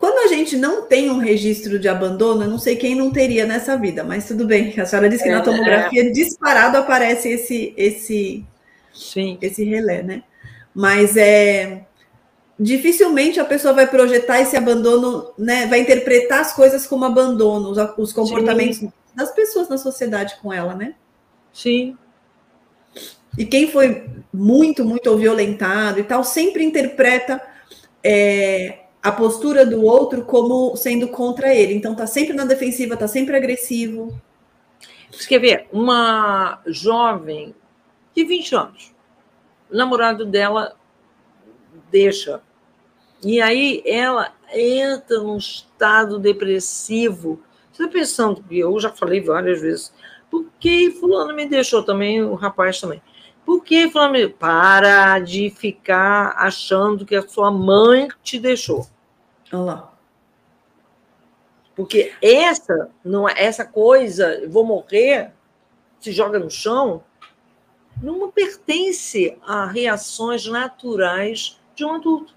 Quando a gente não tem um registro de abandono, eu não sei quem não teria nessa vida, mas tudo bem. A senhora disse que é, na tomografia é. disparado aparece esse esse Sim. esse relé, né? Mas é dificilmente a pessoa vai projetar esse abandono, né? Vai interpretar as coisas como abandono, os, os comportamentos Sim. das pessoas na sociedade com ela, né? Sim. E quem foi muito, muito violentado e tal, sempre interpreta é, a postura do outro como sendo contra ele. Então tá sempre na defensiva, tá sempre agressivo. Você quer ver? Uma jovem de 20 anos, o namorado dela deixa. E aí ela entra num estado depressivo. Você está pensando, eu já falei várias vezes, por que fulano me deixou também, o rapaz também? Por que Flamengo? Para de ficar achando que a sua mãe te deixou. Olha lá. Porque essa, não é essa coisa, vou morrer, se joga no chão, não pertence a reações naturais de um adulto.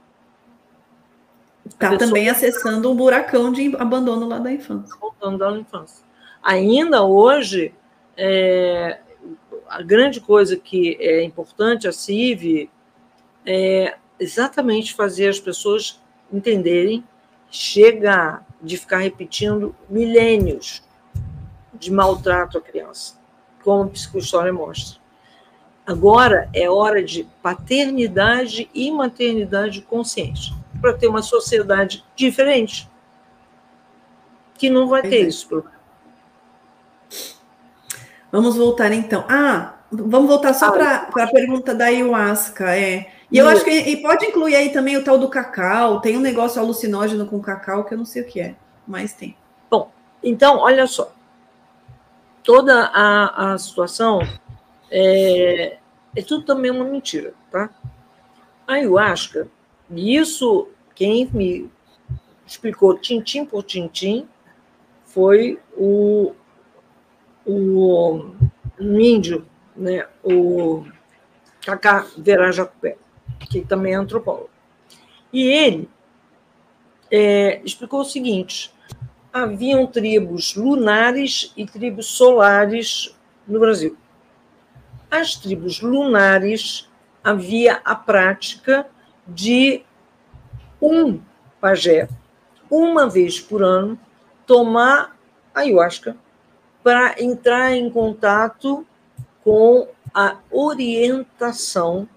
Está também acessando um buracão de abandono lá da infância. Abandono da infância. Ainda hoje, é, a grande coisa que é importante a CIV é exatamente fazer as pessoas entenderem, chega de ficar repetindo milênios de maltrato à criança, como a psicohistória mostra. Agora é hora de paternidade e maternidade consciente, para ter uma sociedade diferente, que não vai ter isso Vamos voltar então. Ah, vamos voltar só para a pergunta da ayahuasca. É. E eu acho que e pode incluir aí também o tal do cacau. Tem um negócio alucinógeno com cacau que eu não sei o que é, mas tem. Bom, então, olha só. Toda a, a situação é, é tudo também uma mentira, tá? A ayahuasca, e isso quem me explicou tintim por tintim foi o o, um índio, né, o Cacá Verajacupé, que também é antropólogo. E ele é, explicou o seguinte: haviam tribos lunares e tribos solares no Brasil. As tribos lunares havia a prática de um pajé, uma vez por ano, tomar ayahuasca para entrar em contato com a orientação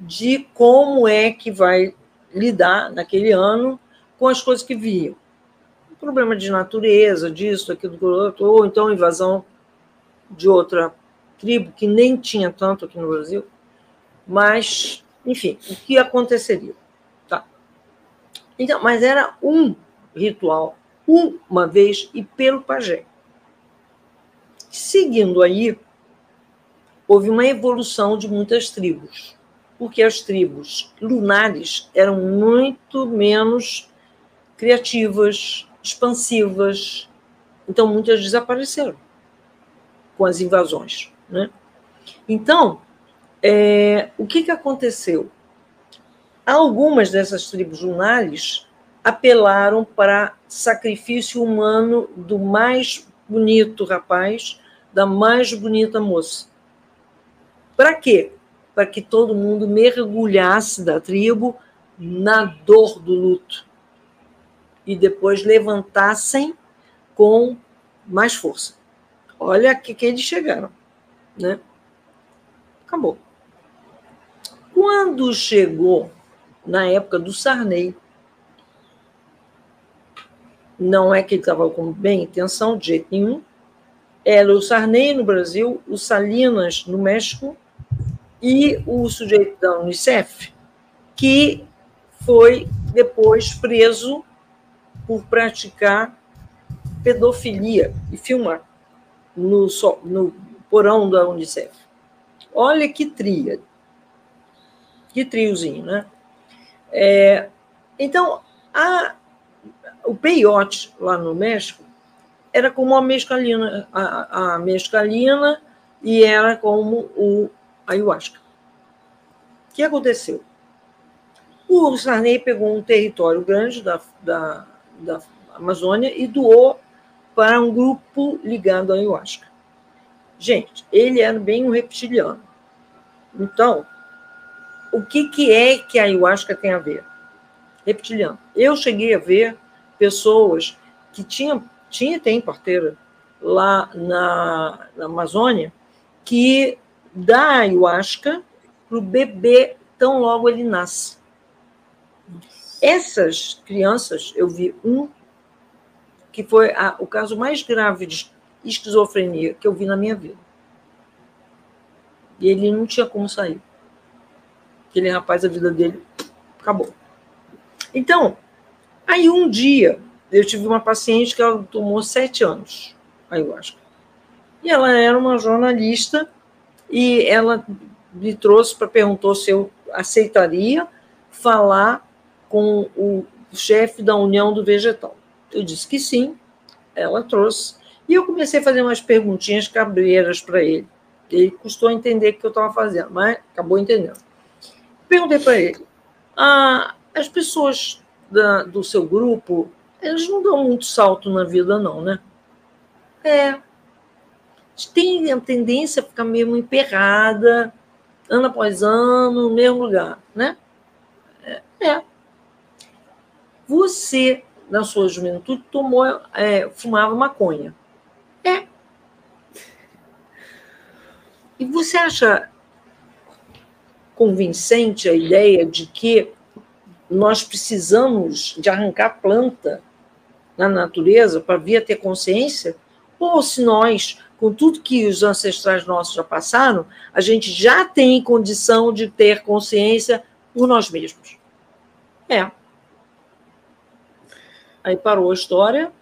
de como é que vai lidar naquele ano com as coisas que viam. Problema de natureza, disso, aquilo, ou então invasão de outra tribo que nem tinha tanto aqui no Brasil. Mas, enfim, o que aconteceria? Tá. Então, mas era um ritual, uma vez e pelo pajé. Seguindo aí, houve uma evolução de muitas tribos. porque as tribos lunares eram muito menos criativas, expansivas, então muitas desapareceram com as invasões. Né? Então, é, o que, que aconteceu? Algumas dessas tribos lunares apelaram para sacrifício humano do mais bonito rapaz, da mais bonita moça. Para quê? Para que todo mundo mergulhasse da tribo na dor do luto e depois levantassem com mais força. Olha que que eles chegaram, né? Acabou. Quando chegou na época do Sarney, não é que ele estava com bem intenção de jeito nenhum. Era o Sarney no Brasil, o Salinas no México e o sujeito da Unicef, que foi depois preso por praticar pedofilia e filmar no, no porão da Unicef. Olha que tria, que triozinho, né? É, então, a, o peiote lá no México era como a mescalina, a, a mescalina e era como o ayahuasca. O que aconteceu? O Sarney pegou um território grande da, da, da Amazônia e doou para um grupo ligado à ayahuasca. Gente, ele era bem um reptiliano. Então, o que, que é que a ayahuasca tem a ver? Reptiliano. Eu cheguei a ver pessoas que tinham, tinha tem parteira lá na, na Amazônia que dá ayahuasca para o bebê tão logo ele nasce. Essas crianças, eu vi um que foi a, o caso mais grave de esquizofrenia que eu vi na minha vida. E ele não tinha como sair. Aquele rapaz, a vida dele acabou. Então, aí um dia, eu tive uma paciente que ela tomou sete anos ayahuasca. E ela era uma jornalista e ela me trouxe para perguntou se eu aceitaria falar com o chefe da União do Vegetal. Eu disse que sim, ela trouxe. E eu comecei a fazer umas perguntinhas cabreiras para ele. Ele custou entender o que eu estava fazendo, mas acabou entendendo. Perguntei para ele: ah, as pessoas da, do seu grupo, elas não dão muito salto na vida, não, né? É. Tem a tendência a ficar meio emperrada, ano após ano, no mesmo lugar, né? É. é. Você, na sua juventude, tomou, é, fumava maconha. É. E você acha convincente a ideia de que nós precisamos de arrancar planta na natureza para vir a ter consciência? Ou se nós, com tudo que os ancestrais nossos já passaram, a gente já tem condição de ter consciência por nós mesmos? É. Aí parou a história,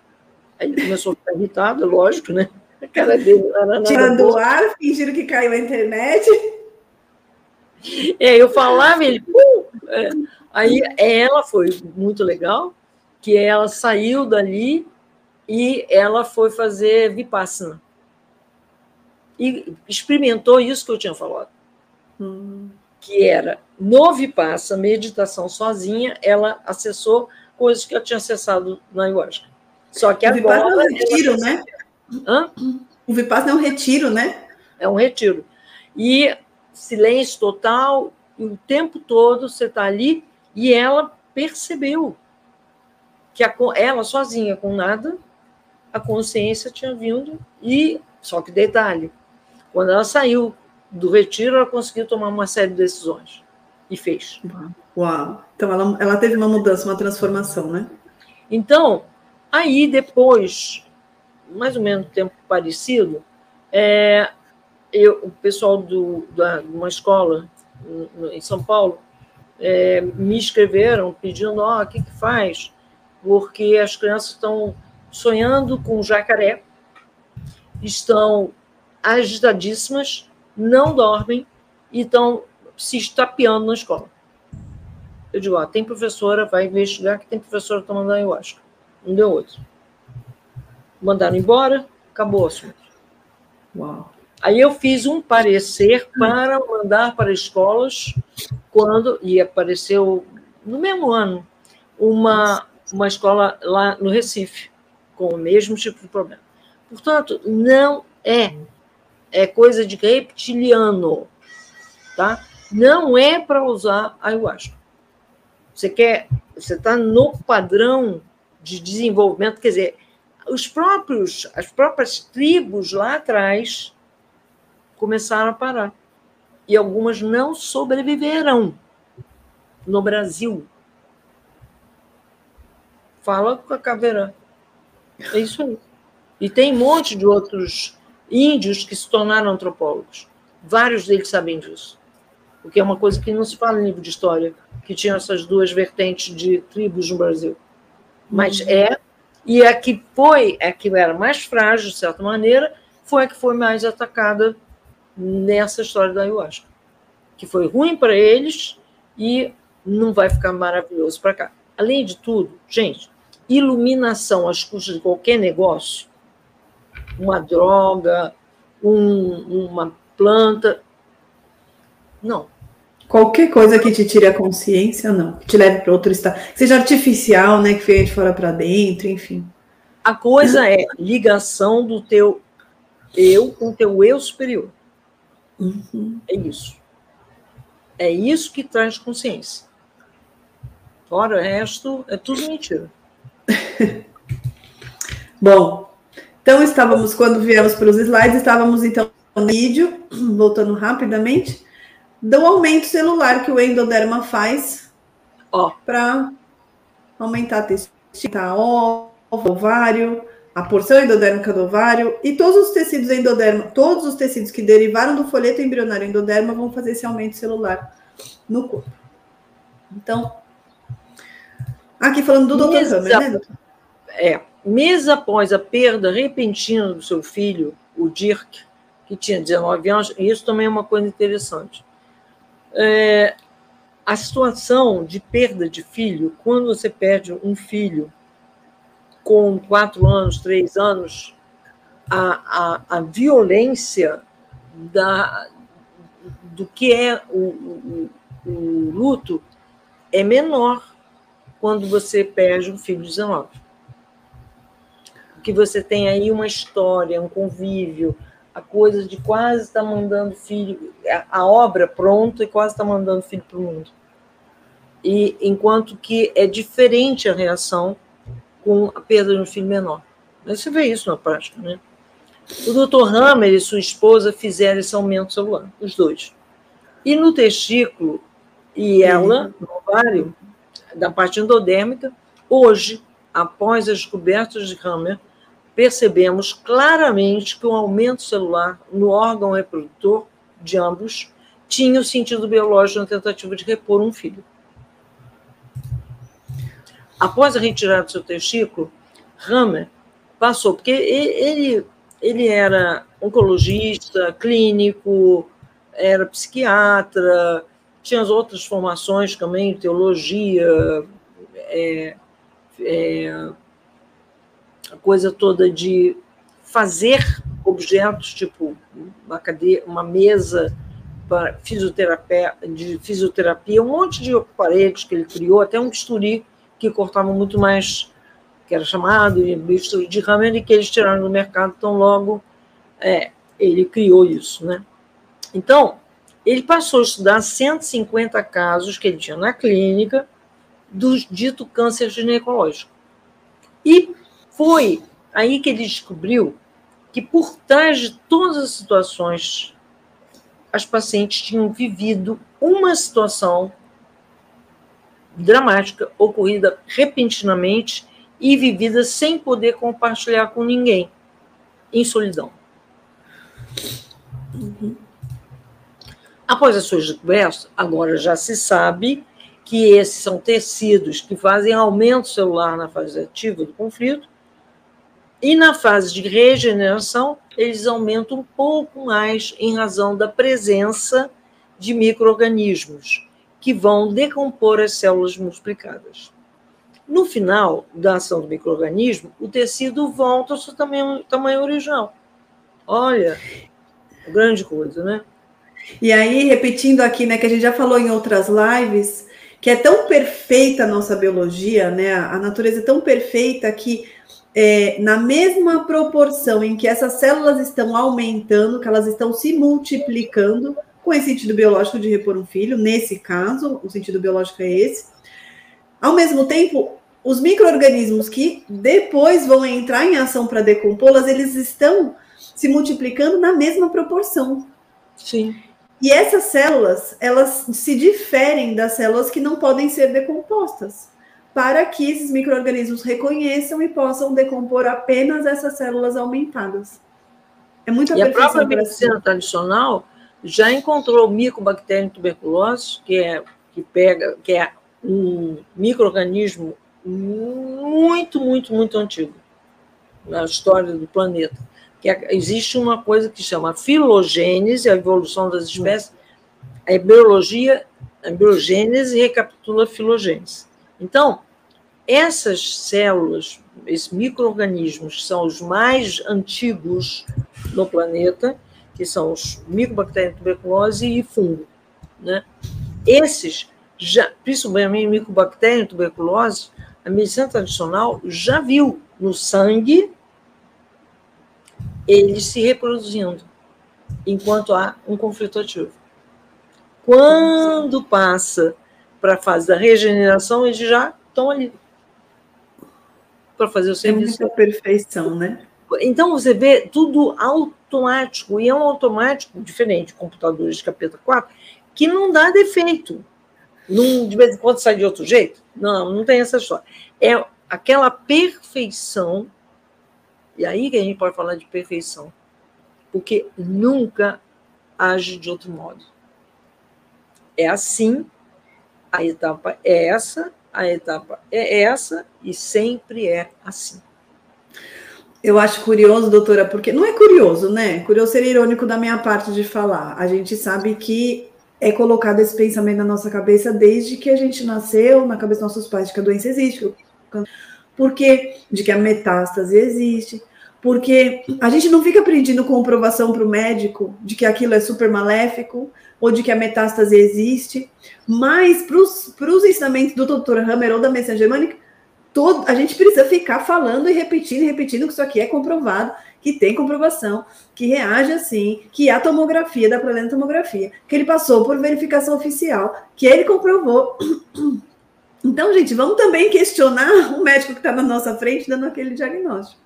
aí começou a ficar irritado, lógico, né? A cara dele Tirando o ar, fingindo que caiu a internet. É, eu falava, ele. Uh, é. Aí ela foi muito legal, que ela saiu dali e ela foi fazer Vipassana. E experimentou isso que eu tinha falado. Hum. Que era no Vipassana, meditação sozinha, ela acessou coisas que eu tinha acessado na ayahuasca. Só que o agora. Vipassana é um retiro, né? Hã? O Vipassana é um retiro, né? É um retiro. E silêncio total, o tempo todo você está ali, e ela percebeu que a, ela sozinha, com nada, a consciência tinha vindo, e só que detalhe, quando ela saiu do retiro, ela conseguiu tomar uma série de decisões. E fez. Uau! Então ela, ela teve uma mudança, uma transformação, né? Então, aí depois, mais ou menos tempo parecido, é, eu, o pessoal do, da, de uma escola em São Paulo é, me escreveram pedindo: ó, oh, o que, que faz? Porque as crianças estão sonhando com jacaré, estão agitadíssimas, não dormem e estão se estapeando na escola. Eu digo, ó, tem professora, vai investigar que tem professora tomando ayahuasca. Não deu outro. Mandaram embora, acabou o assunto. Uau. Aí eu fiz um parecer para mandar para escolas quando, e apareceu no mesmo ano, uma, uma escola lá no Recife, com o mesmo tipo de problema. Portanto, não é. É coisa de reptiliano, tá? Não é para usar ayahuasca. Você quer, você está no padrão de desenvolvimento, quer dizer, os próprios, as próprias tribos lá atrás começaram a parar. E algumas não sobreviveram no Brasil. Fala com a caveira. É isso aí. E tem um monte de outros índios que se tornaram antropólogos. Vários deles sabem disso. O que é uma coisa que não se fala em livro de história, que tinha essas duas vertentes de tribos no Brasil. Mas uhum. é, e a que foi, a que era mais frágil, de certa maneira, foi a que foi mais atacada nessa história da ayahuasca. Que foi ruim para eles e não vai ficar maravilhoso para cá. Além de tudo, gente, iluminação às custas de qualquer negócio, uma droga, um, uma planta, não. Qualquer coisa que te tire a consciência, não. Que te leve para outro estado. Que seja artificial, né? Que venha de fora para dentro, enfim. A coisa é ligação do teu eu com o teu eu superior. Uhum. É isso. É isso que traz consciência. Fora o resto, é tudo mentira. Bom, então estávamos, quando viemos para os slides, estávamos então no vídeo, voltando rapidamente, do aumento celular que o endoderma faz para aumentar a testícula, ovário, a porção endodérmica do ovário e todos os tecidos endoderma, todos os tecidos que derivaram do folheto embrionário endoderma vão fazer esse aumento celular no corpo. Então, aqui falando do Dr. Hammer, né, É, mês após a perda repentina do seu filho, o Dirk, que tinha 19 anos, e isso também é uma coisa interessante. É, a situação de perda de filho, quando você perde um filho com quatro anos, três anos, a, a, a violência da, do que é o, o, o, luto é menor quando você perde um filho de 19. Que você tem aí uma história, um convívio, a coisa de quase estar tá mandando filho, a, obra pronta e quase estar tá mandando filho para o mundo. E enquanto que é diferente a reação com a perda de um filho menor. Você vê isso na prática, né? O Dr. Hammer e sua esposa fizeram esse aumento celular, os dois. E no testículo, e ela, no ovário, da parte endodérmica, hoje, após as descobertas de Hammer, percebemos claramente que o aumento celular no órgão reprodutor de ambos tinha o sentido biológico na tentativa de repor um filho. Após a retirada do seu testículo, Hammer passou, porque ele, ele era oncologista, clínico, era psiquiatra, tinha as outras formações também, teologia, é, é, coisa toda de fazer objetos, tipo uma, cadeira, uma mesa para fisioterapia, de fisioterapia, um monte de aparelhos que ele criou, até um bisturi que cortavam muito mais, que era chamado de de Hammer, e que eles tiraram do mercado tão logo é, ele criou isso. Né? Então, ele passou a estudar 150 casos que ele tinha na clínica do dito câncer ginecológico. E foi aí que ele descobriu que por trás de todas as situações, as pacientes tinham vivido uma situação dramática ocorrida repentinamente e vivida sem poder compartilhar com ninguém, em solidão. Uhum. Após as suas descobertas, agora já se sabe que esses são tecidos que fazem aumento celular na fase ativa do conflito, e na fase de regeneração, eles aumentam um pouco mais em razão da presença de micro-organismos que vão decompor as células multiplicadas. No final da ação do microorganismo, o tecido volta ao seu tamanho, tamanho original. Olha, grande coisa, né? E aí, repetindo aqui, né, que a gente já falou em outras lives, que é tão perfeita a nossa biologia, né? A natureza é tão perfeita que é, na mesma proporção em que essas células estão aumentando, que elas estão se multiplicando, com esse sentido biológico de repor um filho, nesse caso, o sentido biológico é esse, ao mesmo tempo, os micro-organismos que depois vão entrar em ação para decompô-las, eles estão se multiplicando na mesma proporção. Sim. E essas células, elas se diferem das células que não podem ser decompostas, para que esses micro-organismos reconheçam e possam decompor apenas essas células aumentadas. É muita E a própria medicina tradicional já encontrou micobactéria tuberculose, que é que pega, que é um microorganismo muito, muito, muito antigo na história do planeta. Que é, existe uma coisa que chama filogênese, a evolução das espécies. A biologia, a biogênese recapitula a filogênese. Então, essas células, esses micro-organismos, são os mais antigos no planeta, que são os micobactérias tuberculose e fungo. Né? Esses já, principalmente micobactéria e tuberculose, a medicina tradicional já viu no sangue eles se reproduzindo enquanto há um conflito ativo. Quando passa para a fase da regeneração, eles já estão ali para fazer o serviço. É muita perfeição, né? Então você vê tudo automático, e é um automático diferente, computadores de capeta 4, que não dá defeito. Não, de vez em quando sai de outro jeito? Não, não tem essa história. É aquela perfeição, e aí que a gente pode falar de perfeição, porque nunca age de outro modo. É assim, a etapa é essa, a etapa é essa, e sempre é assim. Eu acho curioso, doutora, porque não é curioso, né? Curioso seria irônico da minha parte de falar. A gente sabe que é colocado esse pensamento na nossa cabeça desde que a gente nasceu, na cabeça dos nossos pais, de que a doença existe, porque de que a metástase existe, porque a gente não fica pedindo comprovação para o médico de que aquilo é super maléfico ou de que a metástase existe, mas para os ensinamentos do Dr. Hammer ou da medicina germânica, todo, a gente precisa ficar falando e repetindo e repetindo que isso aqui é comprovado que tem comprovação, que reage assim, que a tomografia da tomografia, que ele passou por verificação oficial, que ele comprovou. Então, gente, vamos também questionar o médico que está na nossa frente dando aquele diagnóstico.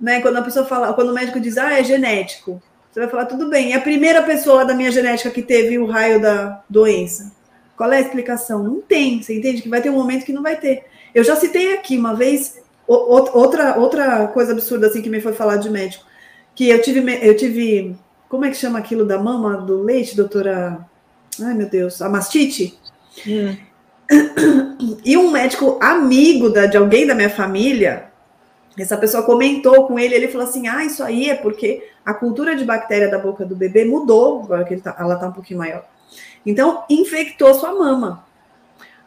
Né? Quando a pessoa fala, quando o médico diz, ah, é genético, você vai falar, tudo bem. E a primeira pessoa da minha genética que teve o raio da doença? Qual é a explicação? Não tem, você entende? Que vai ter um momento que não vai ter. Eu já citei aqui uma vez outra, outra coisa absurda assim que me foi falar de médico, que eu tive, eu tive, como é que chama aquilo da mama do leite, doutora? Ai, meu Deus, a mastite? Hum. E um médico amigo da, de alguém da minha família, essa pessoa comentou com ele, ele falou assim: ah, isso aí é porque a cultura de bactéria da boca do bebê mudou, agora que tá, ela está um pouquinho maior. Então, infectou sua mama.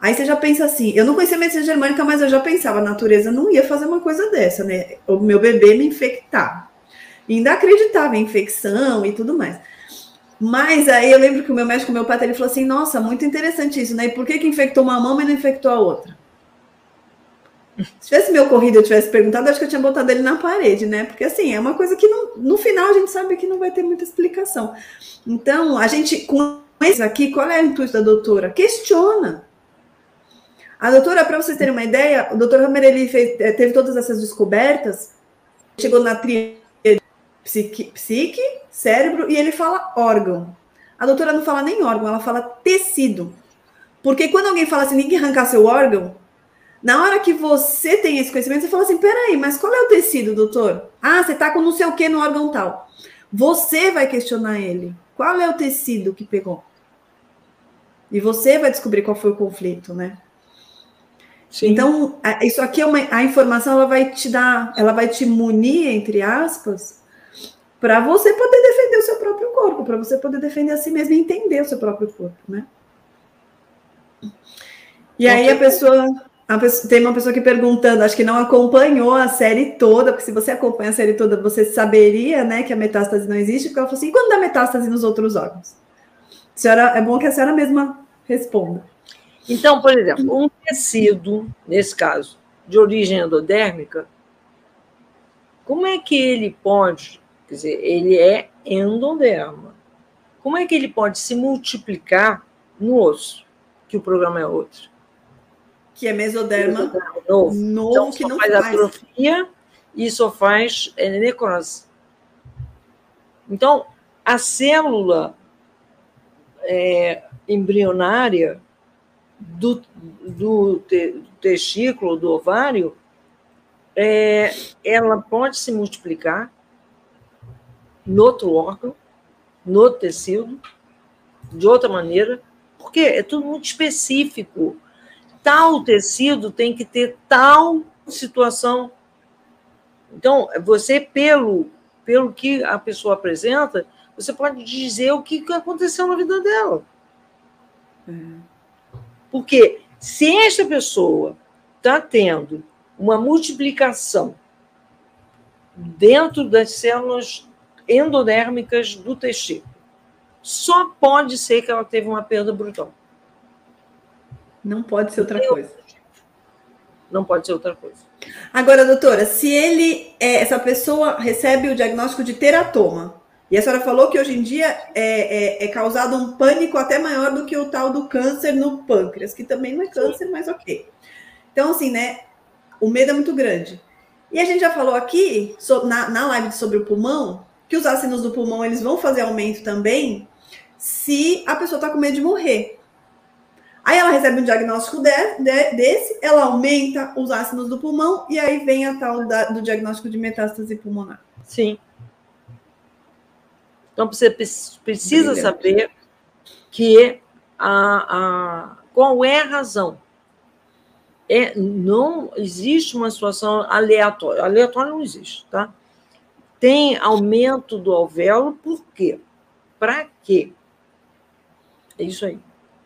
Aí você já pensa assim, eu não conhecia medicina germânica, mas eu já pensava, a natureza não ia fazer uma coisa dessa, né? O meu bebê me infectar. E ainda acreditava em infecção e tudo mais. Mas aí eu lembro que o meu médico, meu pai, ele falou assim, nossa, muito interessante isso, né? E por que, que infectou uma mama e não infectou a outra? Se tivesse me ocorrido, eu tivesse perguntado, acho que eu tinha botado ele na parede, né? Porque assim, é uma coisa que não, no final a gente sabe que não vai ter muita explicação. Então, a gente, com isso aqui, qual é o intuito da doutora? Questiona. A doutora, para vocês terem uma ideia, o doutor Hammer ele fez, eh, teve todas essas descobertas, chegou na tríade psique, psique, cérebro, e ele fala órgão. A doutora não fala nem órgão, ela fala tecido. Porque quando alguém fala assim, ninguém arrancar seu órgão, na hora que você tem esse conhecimento, você fala assim: peraí, mas qual é o tecido, doutor? Ah, você tá com não sei o que no órgão tal. Você vai questionar ele. Qual é o tecido que pegou? E você vai descobrir qual foi o conflito, né? Sim. Então, isso aqui é uma a informação, ela vai te dar, ela vai te munir, entre aspas, para você poder defender o seu próprio corpo, para você poder defender a si mesmo e entender o seu próprio corpo, né? E aí a pessoa, pessoa, tem uma pessoa que perguntando, acho que não acompanhou a série toda, porque se você acompanha a série toda, você saberia, né, que a metástase não existe, porque ela falou assim, quando dá metástase nos outros órgãos? Senhora, é bom que a senhora mesma responda. Então, por exemplo, um tecido, nesse caso, de origem endodérmica, como é que ele pode, quer dizer, ele é endoderma. Como é que ele pode se multiplicar no osso? Que o programa é outro. Que é mesoderma, novo. novo então, que não faz, faz atrofia e só faz é, necrose. Então, a célula é, embrionária do, do, te, do testículo, do ovário, é, ela pode se multiplicar no outro órgão, no tecido, de outra maneira, porque é tudo muito específico. Tal tecido tem que ter tal situação. Então, você, pelo, pelo que a pessoa apresenta, você pode dizer o que aconteceu na vida dela. Uhum. Porque se esta pessoa está tendo uma multiplicação dentro das células endodérmicas do testículo, só pode ser que ela teve uma perda brutal. Não pode ser outra coisa. Não pode ser outra coisa. Agora, doutora, se ele, é, essa pessoa recebe o diagnóstico de teratoma, e a senhora falou que hoje em dia é, é, é, causado um pânico até maior do que o tal do câncer no pâncreas, que também não é câncer, mas ok. Então, assim, né? O medo é muito grande. E a gente já falou aqui, na, na live sobre o pulmão, que os ácidos do pulmão eles vão fazer aumento também se a pessoa está com medo de morrer. Aí ela recebe um diagnóstico de, de, desse, ela aumenta os ácidos do pulmão e aí vem a tal da, do diagnóstico de metástase pulmonar. Sim. Então, você precisa Brilhante. saber que a, a, qual é a razão. É, não existe uma situação aleatória. Aleatória não existe, tá? Tem aumento do alvéolo, por quê? Para quê? É isso aí.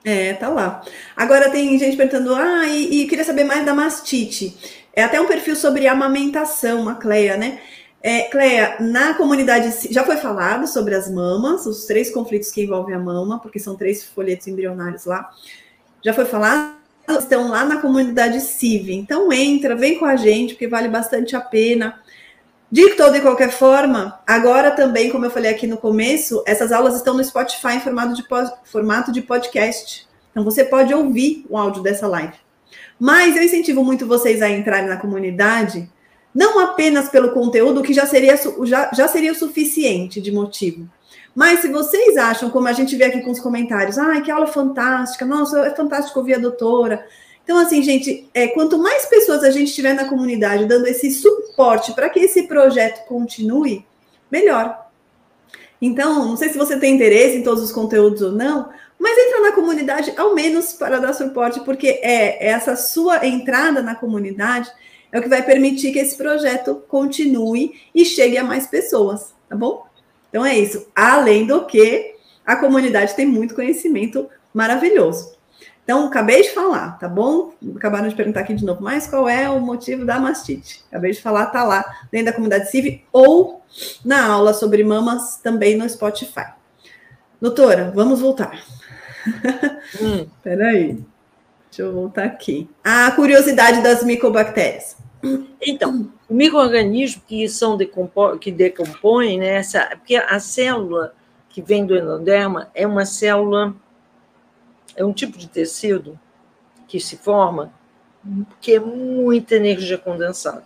É, tá lá. Agora tem gente perguntando, ah, e, e queria saber mais da mastite. É até um perfil sobre amamentação, a Cleia, né? É, Cleia, na comunidade já foi falado sobre as mamas, os três conflitos que envolvem a mama, porque são três folhetos embrionários lá. Já foi falado, estão lá na comunidade CIV. Então entra, vem com a gente, porque vale bastante a pena. De toda e qualquer forma, agora também, como eu falei aqui no começo, essas aulas estão no Spotify em formato de, formato de podcast. Então você pode ouvir o áudio dessa live. Mas eu incentivo muito vocês a entrarem na comunidade não apenas pelo conteúdo, que já seria, já, já seria o suficiente de motivo. Mas se vocês acham, como a gente vê aqui com os comentários, ah, que aula fantástica, nossa, é fantástico ouvir a doutora. Então, assim, gente, é, quanto mais pessoas a gente tiver na comunidade dando esse suporte para que esse projeto continue, melhor. Então, não sei se você tem interesse em todos os conteúdos ou não, mas entra na comunidade ao menos para dar suporte, porque é essa sua entrada na comunidade é o que vai permitir que esse projeto continue e chegue a mais pessoas, tá bom? Então é isso. Além do que a comunidade tem muito conhecimento maravilhoso. Então, acabei de falar, tá bom? Acabaram de perguntar aqui de novo, mas qual é o motivo da mastite? Acabei de falar, tá lá dentro da comunidade CIV ou na aula sobre mamas também no Spotify. Doutora, vamos voltar. Hum. Peraí. Deixa eu voltar aqui. A curiosidade das micobactérias. Então, o microorganismo que são decompo que decompõem, né, essa, porque a célula que vem do endoderma é uma célula, é um tipo de tecido que se forma que é muita energia condensada.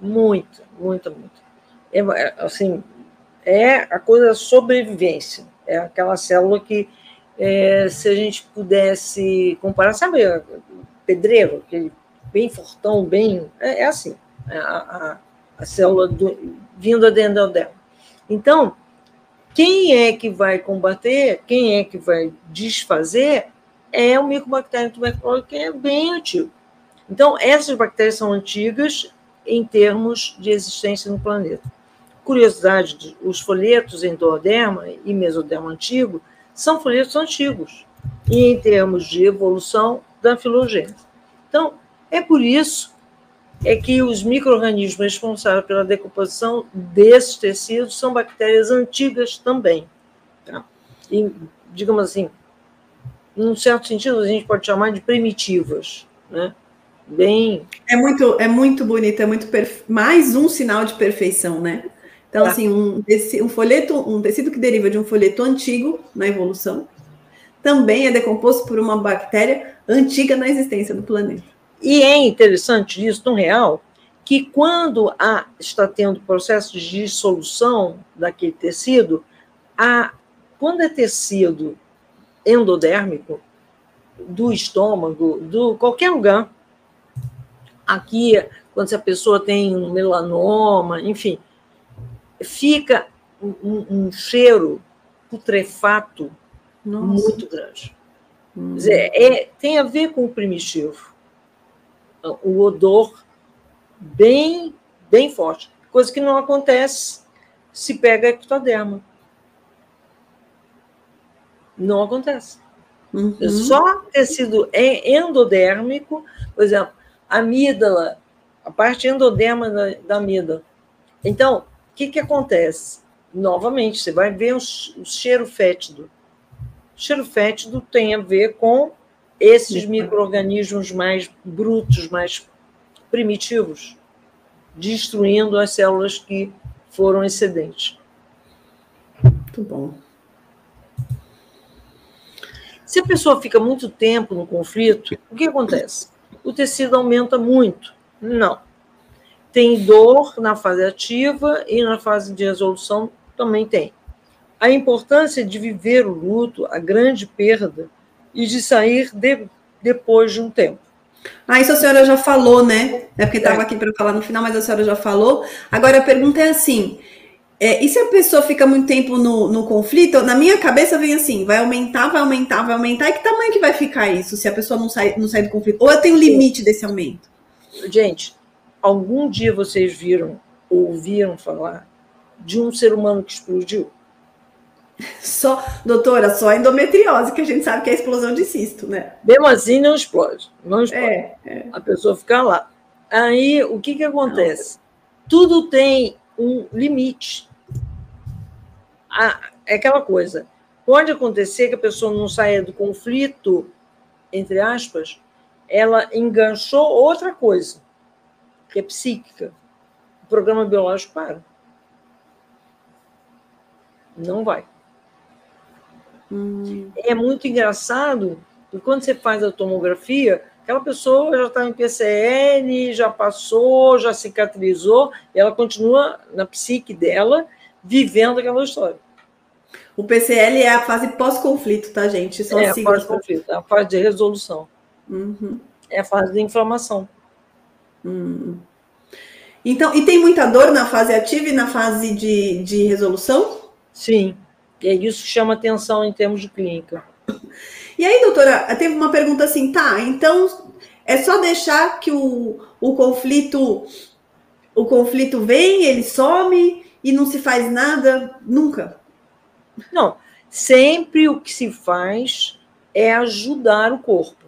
Muita, muita, muita. É, é, assim, é a coisa da sobrevivência. É aquela célula que é, se a gente pudesse comparar, sabe, pedreiro, aquele bem fortão, bem. É, é assim, a, a, a, célula do, vinda do endodel. Então, quem é que vai combater, quem é que vai desfazer, é o micobactério tuberculose, que é bem antigo. Então, essas bactérias são antigas em termos de existência no planeta. curiosidade, os folhetos endoderma e mesoderma antigo são folhetos antigos, e em termos de evolução da filogênese. Então, é por isso é que os micro-organismos responsáveis pela decomposição desses tecidos são bactérias antigas também. Tá? E, digamos assim, num certo sentido, a gente pode chamar de primitivas, né? Bem. É muito, é muito bonito, é muito perfe... mais um sinal de perfeição, né? Então, tá. assim, um, um folheto, um tecido que deriva de um folheto antigo na evolução, também é decomposto por uma bactéria antiga na existência do planeta. E é interessante isso, no real, que quando há, está tendo processo de dissolução daquele tecido, a, quando é tecido endodérmico, do estômago, do qualquer lugar, aqui, quando a pessoa tem um melanoma, enfim, fica um, um cheiro putrefato Nossa. muito grande. Hum. Dizer, é, tem a ver com o primitivo o odor bem, bem forte, coisa que não acontece se pega ectoderma. Não acontece. Uhum. Só tecido endodérmico, por exemplo, amígdala, a parte endoderma da, da amígdala. Então, o que, que acontece? Novamente, você vai ver o, o cheiro fétido. O cheiro fétido tem a ver com esses micro-organismos mais brutos, mais primitivos, destruindo as células que foram excedentes. Muito bom. Se a pessoa fica muito tempo no conflito, o que acontece? O tecido aumenta muito? Não. Tem dor na fase ativa e na fase de resolução também tem. A importância de viver o luto, a grande perda, e de sair de, depois de um tempo. Ah, isso a senhora já falou, né? É porque estava é. aqui para falar no final, mas a senhora já falou. Agora a pergunta é assim: é, e se a pessoa fica muito tempo no, no conflito? Na minha cabeça vem assim: vai aumentar, vai aumentar, vai aumentar. E que tamanho que vai ficar isso se a pessoa não sai, não sai do conflito? Ou eu tenho limite desse aumento? Gente, algum dia vocês viram ou ouviram falar de um ser humano que explodiu? Só, doutora, só a endometriose, que a gente sabe que é a explosão de cisto, né? Mesmo assim, não explode. Não explode. É, é. A pessoa fica lá. Aí, o que, que acontece? Não. Tudo tem um limite. é aquela coisa. Pode acontecer que a pessoa não saia do conflito, entre aspas, ela enganchou outra coisa, que é psíquica. O programa biológico para. Não vai. Hum. É muito engraçado que quando você faz a tomografia, aquela pessoa já está em PCN, já passou, já cicatrizou, e ela continua na psique dela, vivendo aquela história. O PCL é a fase pós-conflito, tá, gente? É a fase conflito, é a fase de resolução. Uhum. É a fase de inflamação. Hum. Então, e tem muita dor na fase ativa e na fase de, de resolução? Sim. E é isso que chama atenção em termos de clínica. E aí, doutora, teve uma pergunta assim, tá, então é só deixar que o, o conflito o conflito vem, ele some e não se faz nada nunca? Não, sempre o que se faz é ajudar o corpo.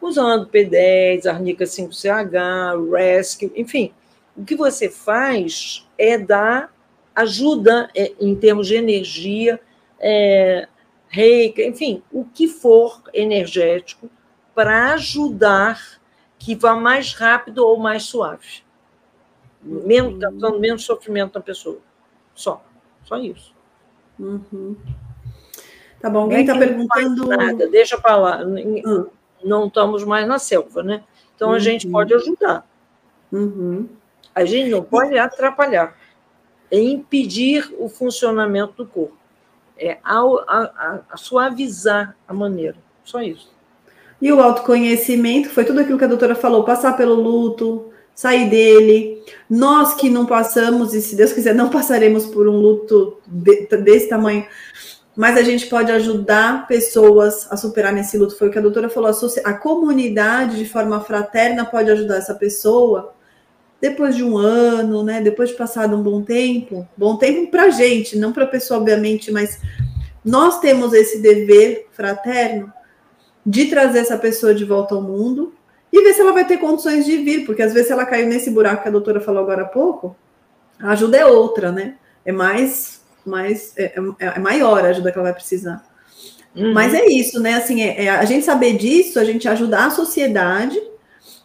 Usando P10, Arnica 5CH, Rescue, enfim. O que você faz é dar ajuda é, em termos de energia, é, reiki, enfim, o que for energético para ajudar que vá mais rápido ou mais suave. Menos, uhum. menos sofrimento na pessoa. Só. Só isso. Uhum. Tá bom, alguém está perguntando. Nada, deixa para lá. Uhum. Não estamos mais na selva, né? Então a gente uhum. pode ajudar. Uhum. A gente não pode atrapalhar é impedir o funcionamento do corpo, é a, a, suavizar a maneira, só isso. E o autoconhecimento foi tudo aquilo que a doutora falou: passar pelo luto, sair dele. Nós que não passamos, e se Deus quiser, não passaremos por um luto de, desse tamanho, mas a gente pode ajudar pessoas a superar nesse luto. Foi o que a doutora falou: a, a comunidade, de forma fraterna, pode ajudar essa pessoa depois de um ano, né? Depois de passado um bom tempo, bom tempo para gente, não para a pessoa, obviamente, mas nós temos esse dever fraterno de trazer essa pessoa de volta ao mundo e ver se ela vai ter condições de vir, porque às vezes ela caiu nesse buraco que a doutora falou agora há pouco, a ajuda é outra, né? É mais, mais é, é, é maior a ajuda que ela vai precisar. Uhum. Mas é isso, né? Assim, é, é, a gente saber disso, a gente ajudar a sociedade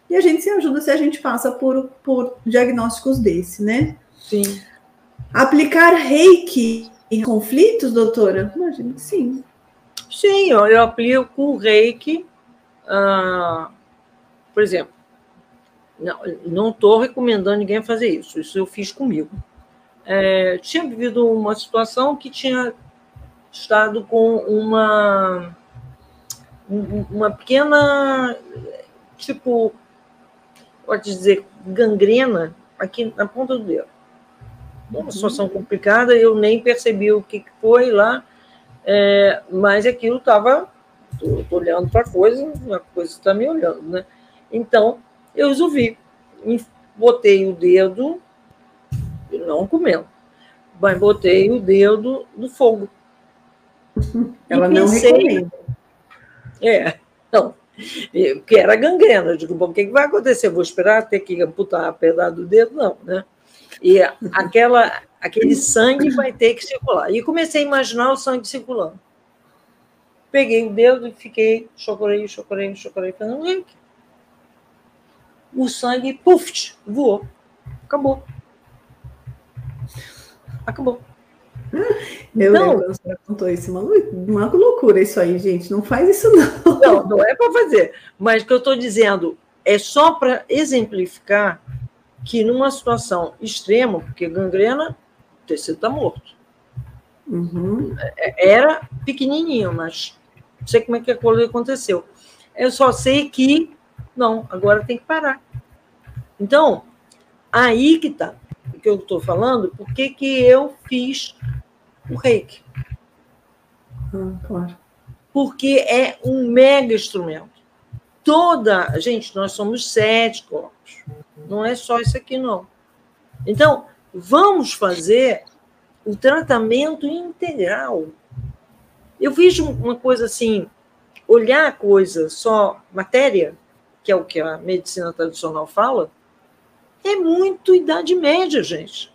e a gente se ajuda se a gente passa por, por diagnósticos desse, né? Sim. Aplicar reiki em conflitos, doutora? Imagino que sim. Sim, eu, eu aplico o reiki, ah, por exemplo, não estou recomendando ninguém fazer isso, isso eu fiz comigo. É, tinha vivido uma situação que tinha estado com uma, uma pequena, tipo, pode dizer, gangrena aqui na ponta do dedo. Uma uhum. situação complicada, eu nem percebi o que foi lá, é, mas aquilo estava. Estou olhando para a coisa, a coisa está me olhando, né? Então, eu resolvi. Botei o dedo, não comendo, mas botei o dedo no fogo. Ela não pensei, recomenda. É, não. Que era gangrena. Eu digo, bom, o que vai acontecer? vou esperar ter que amputar a pedaço do dedo? Não, né? E aquela, aquele sangue vai ter que circular. E comecei a imaginar o sangue circulando. Peguei o dedo e fiquei, chocorei, chocorei, chocorei, fazendo link. O sangue, puf, voou. Acabou. Acabou. Eu então, lembro quando você contou isso, uma, uma loucura isso aí, gente. Não faz isso, não. Não, não é para fazer. Mas o que eu estou dizendo é só para exemplificar que numa situação extrema, porque gangrena, o tecido está morto. Uhum. É, era pequenininho, mas não sei como é que a aconteceu. Eu só sei que, não, agora tem que parar. Então, aí que está que eu estou falando, por que eu fiz o reiki. Ah, claro. Porque é um mega instrumento. Toda. Gente, nós somos sete corpos. Não é só isso aqui, não. Então, vamos fazer o tratamento integral. Eu fiz uma coisa assim, olhar a coisa só matéria, que é o que a medicina tradicional fala, é muito idade média, gente.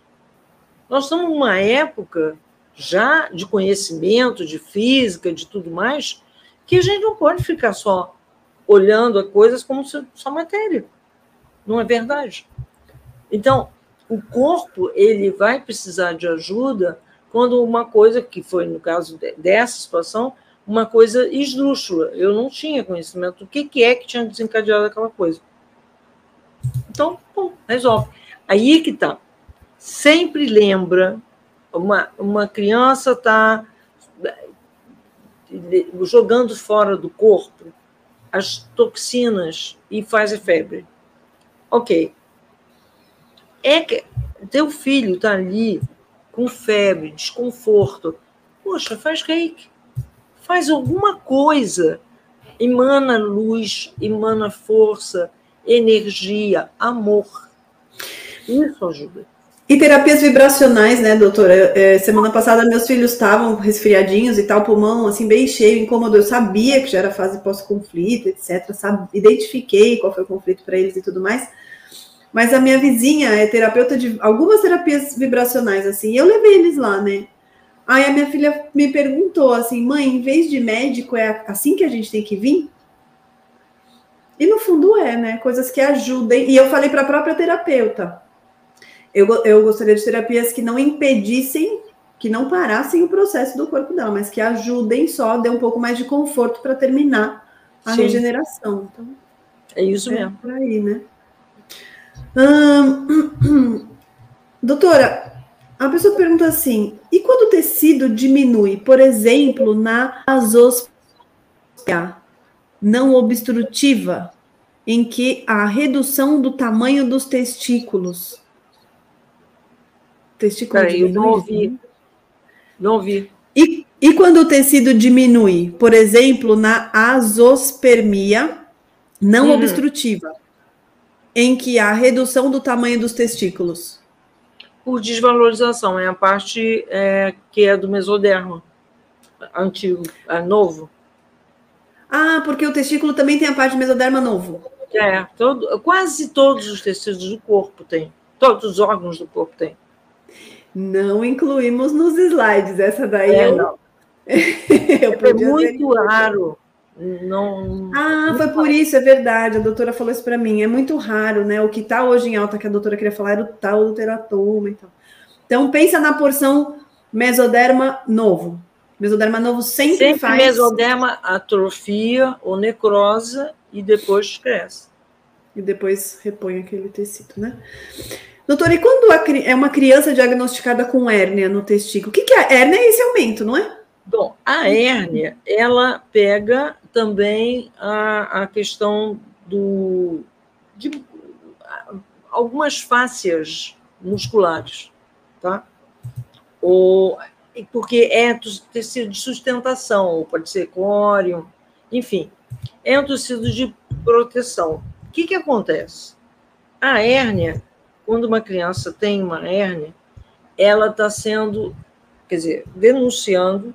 Nós estamos numa época já de conhecimento, de física, de tudo mais, que a gente não pode ficar só olhando a coisas como só matéria. Não é verdade? Então, o corpo ele vai precisar de ajuda quando uma coisa que foi no caso dessa situação uma coisa esdrúxula. Eu não tinha conhecimento do que, que é que tinha desencadeado aquela coisa. Então, resolve. Aí que tá. Sempre lembra uma, uma criança está jogando fora do corpo as toxinas e faz a febre. Ok. É que teu filho está ali com febre, desconforto. Poxa, faz reiki. Faz alguma coisa. Emana luz, emana força, energia, amor. Isso ajuda. E terapias vibracionais, né, doutora? É, semana passada meus filhos estavam resfriadinhos e tal, pulmão assim bem cheio, incômodo. Eu sabia que já era fase pós-conflito, etc. Sabe? Identifiquei qual foi o conflito para eles e tudo mais. Mas a minha vizinha é terapeuta de algumas terapias vibracionais, assim, e eu levei eles lá, né? Aí a minha filha me perguntou assim, mãe, em vez de médico, é assim que a gente tem que vir? E no fundo é, né? Coisas que ajudem. E eu falei para a própria terapeuta eu, eu gostaria de terapias que não impedissem, que não parassem o processo do corpo dela, mas que ajudem só, dê um pouco mais de conforto para terminar a Sim. regeneração. Então, é isso é mesmo. Por aí, né? Hum, doutora, a pessoa pergunta assim: e quando o tecido diminui, por exemplo, na azospia não obstrutiva, em que a redução do tamanho dos testículos Testículo Peraí, não ouvi. Né? Não ouvi. E, e quando o tecido diminui, por exemplo, na azospermia não hum. obstrutiva? em que há redução do tamanho dos testículos? Por desvalorização, é a parte é, que é do mesoderma, antigo, é novo. Ah, porque o testículo também tem a parte do mesoderma novo. É, todo, quase todos os tecidos do corpo têm, todos os órgãos do corpo têm. Não incluímos nos slides, essa daí é, eu, não. eu é muito raro. Não. Ah, foi por isso, é verdade. A doutora falou isso para mim. É muito raro, né? O que está hoje em alta que a doutora queria falar era o tal do teratoma e tal. Então, pensa na porção mesoderma novo. Mesoderma novo sempre, sempre faz. mesoderma atrofia ou necrosa e depois cresce. E depois repõe aquele tecido, né? Doutora, e quando é uma criança diagnosticada com hérnia no testículo? O que, que é? Hérnia é esse aumento, não é? Bom, a hérnia, ela pega também a, a questão do, de algumas fáscias musculares, tá? Ou, porque é tecido de sustentação, pode ser córeo, enfim, é um tecido de proteção. O que, que acontece? A hérnia, quando uma criança tem uma hérnia, ela está sendo, quer dizer, denunciando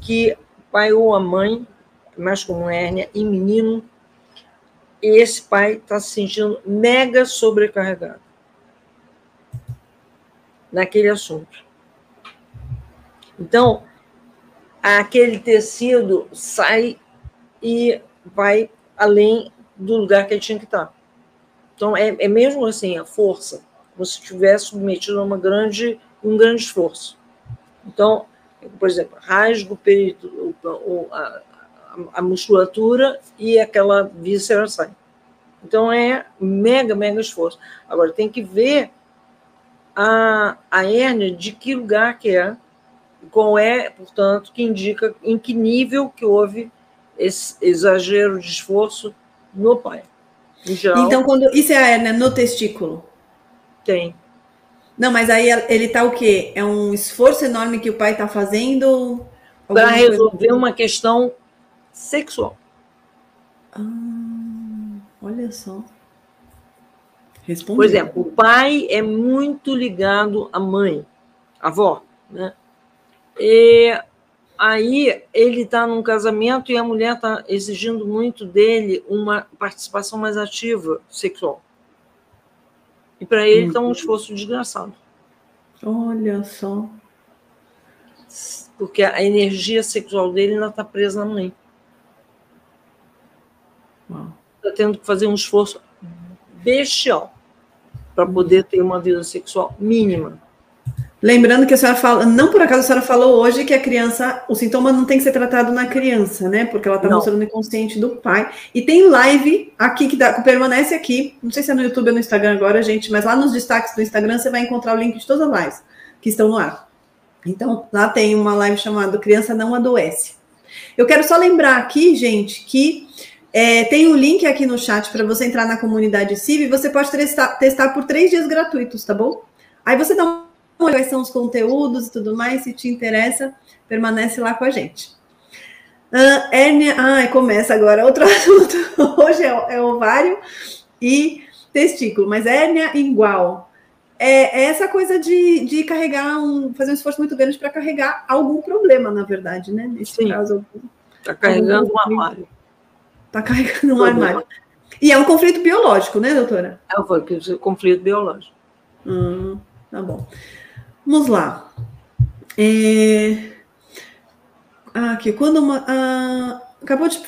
que pai ou a mãe, mais comum hérnia, em menino, esse pai está se sentindo mega sobrecarregado naquele assunto. Então, aquele tecido sai e vai além do lugar que ele tinha que estar. Então, é, é mesmo assim, a força, como se estivesse submetido a uma grande, um grande esforço. Então, por exemplo, rasga o peito, a, a musculatura e aquela víscera sai. Então é mega, mega esforço. Agora tem que ver a, a hérnia de que lugar que é, qual é, portanto, que indica em que nível que houve esse exagero de esforço no pai. Geral, então, quando isso é a hérnia no testículo? Tem. Não, mas aí ele tá o quê? É um esforço enorme que o pai está fazendo para resolver coisa... uma questão sexual. Ah, olha só. Respondeu. Por exemplo, o pai é muito ligado à mãe, à avó, né? E aí ele está num casamento e a mulher está exigindo muito dele uma participação mais ativa sexual. E para ele está um uhum. esforço desgraçado. Olha só. Porque a energia sexual dele ainda está presa na mãe. Está tendo que fazer um esforço bestial para poder ter uma vida sexual mínima. Lembrando que a senhora fala, não por acaso a senhora falou hoje que a criança, o sintoma não tem que ser tratado na criança, né? Porque ela está mostrando o inconsciente do pai. E tem live aqui que, dá, que, permanece aqui, não sei se é no YouTube ou no Instagram agora, gente, mas lá nos destaques do Instagram você vai encontrar o link de todas as lives que estão no ar. Então, lá tem uma live chamada Criança Não Adoece. Eu quero só lembrar aqui, gente, que é, tem um link aqui no chat para você entrar na comunidade CIV e você pode testar, testar por três dias gratuitos, tá bom? Aí você dá uma quais são os conteúdos e tudo mais, se te interessa, permanece lá com a gente. Uh, hérnia, ah, começa agora outro assunto. Hoje é, é ovário e testículo, mas hérnia igual. É, é essa coisa de, de carregar um, fazer um esforço muito grande para carregar algum problema, na verdade, né? Nesse Sim. caso. Está carregando um armário. Está carregando um armário. E é um conflito biológico, né, doutora? É um conflito biológico. Hum, tá bom. Vamos lá. É... Ah, aqui, quando uma. Ah, acabou de.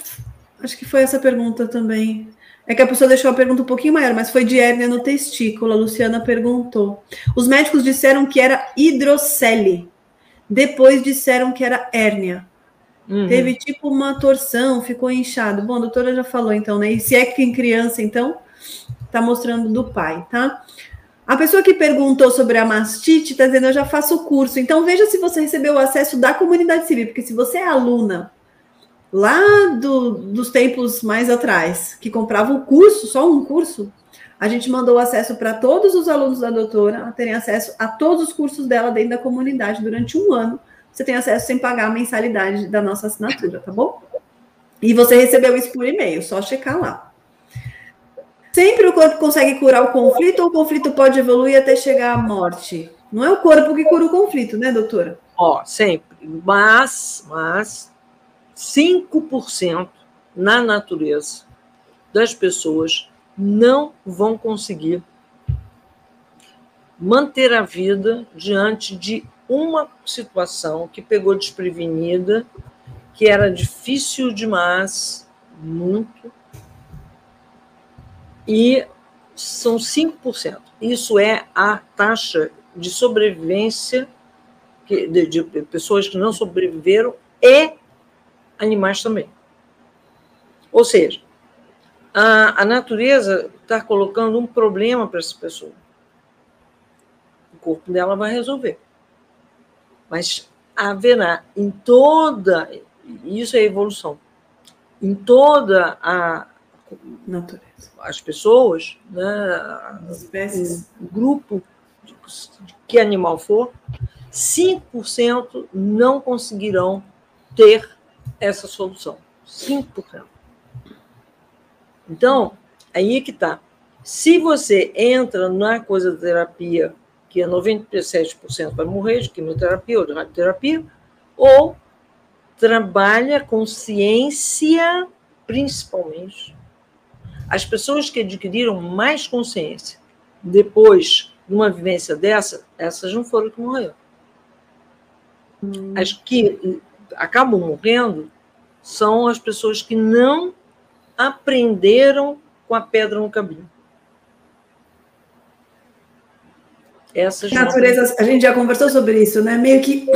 Acho que foi essa pergunta também. É que a pessoa deixou a pergunta um pouquinho maior, mas foi de hérnia no testículo. A Luciana perguntou. Os médicos disseram que era hidrocele. Depois disseram que era hérnia. Uhum. Teve tipo uma torção, ficou inchado. Bom, a doutora já falou então, né? E se é que em criança, então, tá mostrando do pai, tá? A pessoa que perguntou sobre a mastite está dizendo: eu já faço o curso. Então veja se você recebeu o acesso da comunidade civil, porque se você é aluna lá do, dos tempos mais atrás, que comprava o curso, só um curso, a gente mandou acesso para todos os alunos da doutora terem acesso a todos os cursos dela dentro da comunidade durante um ano. Você tem acesso sem pagar a mensalidade da nossa assinatura, tá bom? E você recebeu isso por e-mail, só checar lá. Sempre o corpo consegue curar o conflito ou o conflito pode evoluir até chegar à morte? Não é o corpo que cura o conflito, né, doutora? Ó, sempre. Mas, mas 5% na natureza das pessoas não vão conseguir manter a vida diante de uma situação que pegou desprevenida, que era difícil demais, muito, e são 5%. Isso é a taxa de sobrevivência de, de pessoas que não sobreviveram e animais também. Ou seja, a, a natureza está colocando um problema para essa pessoa. O corpo dela vai resolver. Mas haverá em toda, isso é evolução, em toda a natureza, as pessoas, né, as espécies, o grupo de, de que animal for, 5% não conseguirão ter essa solução. 5%. Então, aí é que está. Se você entra na coisa da terapia, que é 97% vai morrer de quimioterapia ou de radioterapia, ou trabalha consciência, principalmente. As pessoas que adquiriram mais consciência depois de uma vivência dessa, essas não foram que morreram. Hum. As que acabam morrendo são as pessoas que não aprenderam com a pedra no caminho. Essas natureza, não... a gente já conversou sobre isso, né? Meio que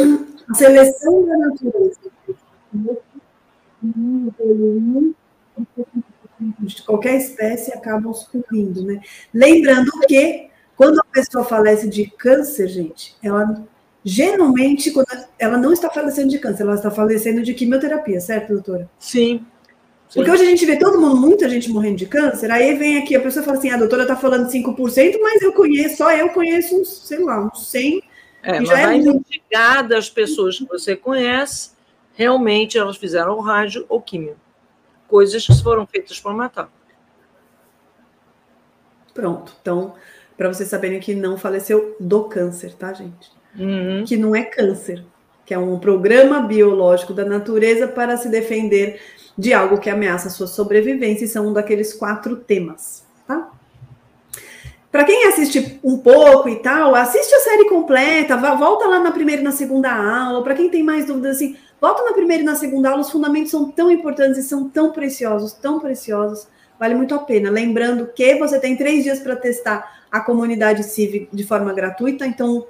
a seleção da natureza. De qualquer espécie acabam sucumbindo, né? Lembrando que quando a pessoa falece de câncer, gente, ela geralmente quando ela não está falecendo de câncer, ela está falecendo de quimioterapia, certo, doutora? Sim. Porque hoje a gente vê todo mundo, muita gente morrendo de câncer, aí vem aqui, a pessoa fala assim, a doutora está falando 5%, mas eu conheço, só eu conheço uns, sei lá, uns 100. É, já é investigar das pessoas que você conhece, realmente elas fizeram rádio ou químio. Coisas que foram feitas para matar. Pronto. Então, para vocês saberem que não faleceu do câncer, tá, gente? Uhum. Que não é câncer, que é um programa biológico da natureza para se defender de algo que ameaça a sua sobrevivência, e são um daqueles quatro temas, tá? Para quem assiste um pouco e tal, assiste a série completa, volta lá na primeira e na segunda aula. Para quem tem mais dúvidas, assim, volta na primeira e na segunda aula. Os fundamentos são tão importantes e são tão preciosos, tão preciosos. Vale muito a pena. Lembrando que você tem três dias para testar a comunidade CIV de forma gratuita. Então,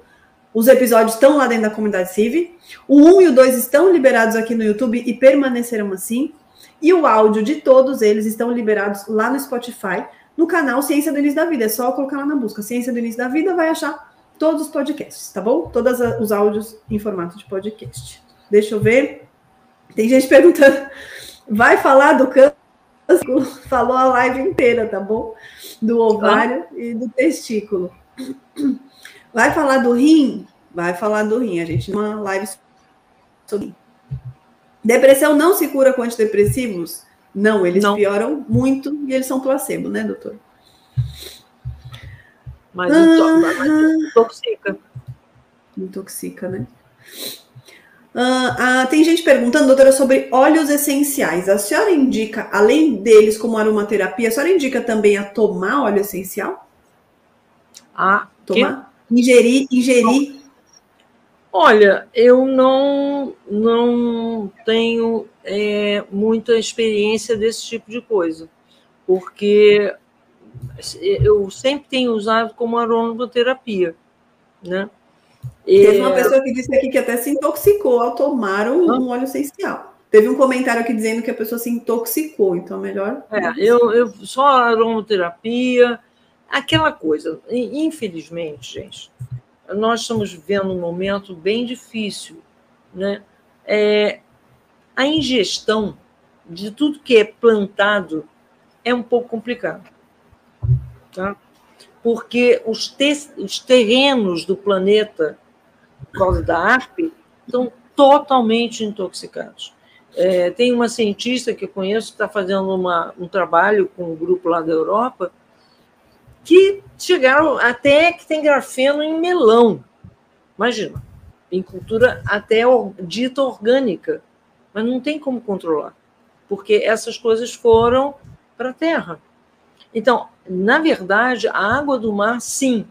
os episódios estão lá dentro da comunidade CIV. O 1 e o 2 estão liberados aqui no YouTube e permanecerão assim. E o áudio de todos eles estão liberados lá no Spotify, no canal Ciência do Início da Vida. É só colocar lá na busca Ciência do Início da Vida, vai achar todos os podcasts, tá bom? Todos os áudios em formato de podcast. Deixa eu ver. Tem gente perguntando, vai falar do câncer? Falou a live inteira, tá bom? Do ovário ah. e do testículo. Vai falar do rim? Vai falar do rim. A gente uma live sobre Depressão não se cura com antidepressivos? Não, eles não. pioram muito e eles são placebo, né, doutor? Mas, ah, intoxica. Intoxica, né? Ah, ah, tem gente perguntando, doutora, sobre óleos essenciais. A senhora indica, além deles como aromaterapia, a senhora indica também a tomar óleo essencial? Ah, tomar? Que? Ingerir, ingerir Olha, eu não, não tenho é, muita experiência desse tipo de coisa, porque eu sempre tenho usado como aromaterapia, né? Teve uma pessoa que disse aqui que até se intoxicou ao tomar um, um, óleo essencial. Teve um comentário aqui dizendo que a pessoa se intoxicou, então é melhor. É, eu, eu só aromaterapia, aquela coisa. Infelizmente, gente, nós estamos vivendo um momento bem difícil. Né? É, a ingestão de tudo que é plantado é um pouco complicado. Tá? Porque os, te os terrenos do planeta, por causa da ARP, estão totalmente intoxicados. É, tem uma cientista que eu conheço que está fazendo uma, um trabalho com um grupo lá da Europa que chegaram até que tem grafeno em melão. Imagina, em cultura até dita orgânica, mas não tem como controlar, porque essas coisas foram para a terra. Então, na verdade, a água do mar, sim,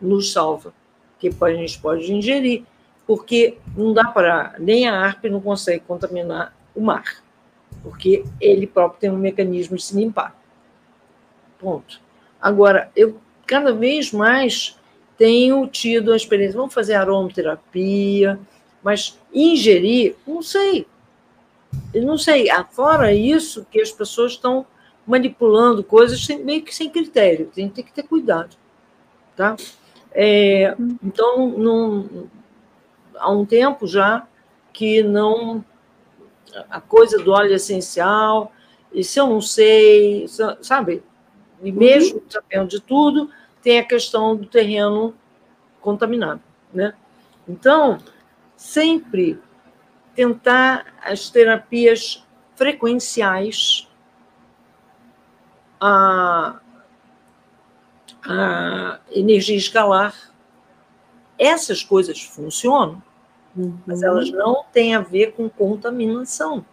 nos salva, que a gente pode ingerir, porque não dá para. Nem a ARP não consegue contaminar o mar, porque ele próprio tem um mecanismo de se limpar. Ponto. Agora, eu cada vez mais tenho tido a experiência, vamos fazer aromaterapia, mas ingerir, não sei. Eu não sei. Fora isso, que as pessoas estão manipulando coisas sem, meio que sem critério, tem, tem que ter cuidado. Tá? É, então, não, há um tempo já que não. A coisa do óleo essencial, e se eu não sei, sabe? E mesmo uhum. sabendo de tudo, tem a questão do terreno contaminado. Né? Então, sempre tentar as terapias frequenciais, a, a energia escalar, essas coisas funcionam, uhum. mas elas não têm a ver com contaminação.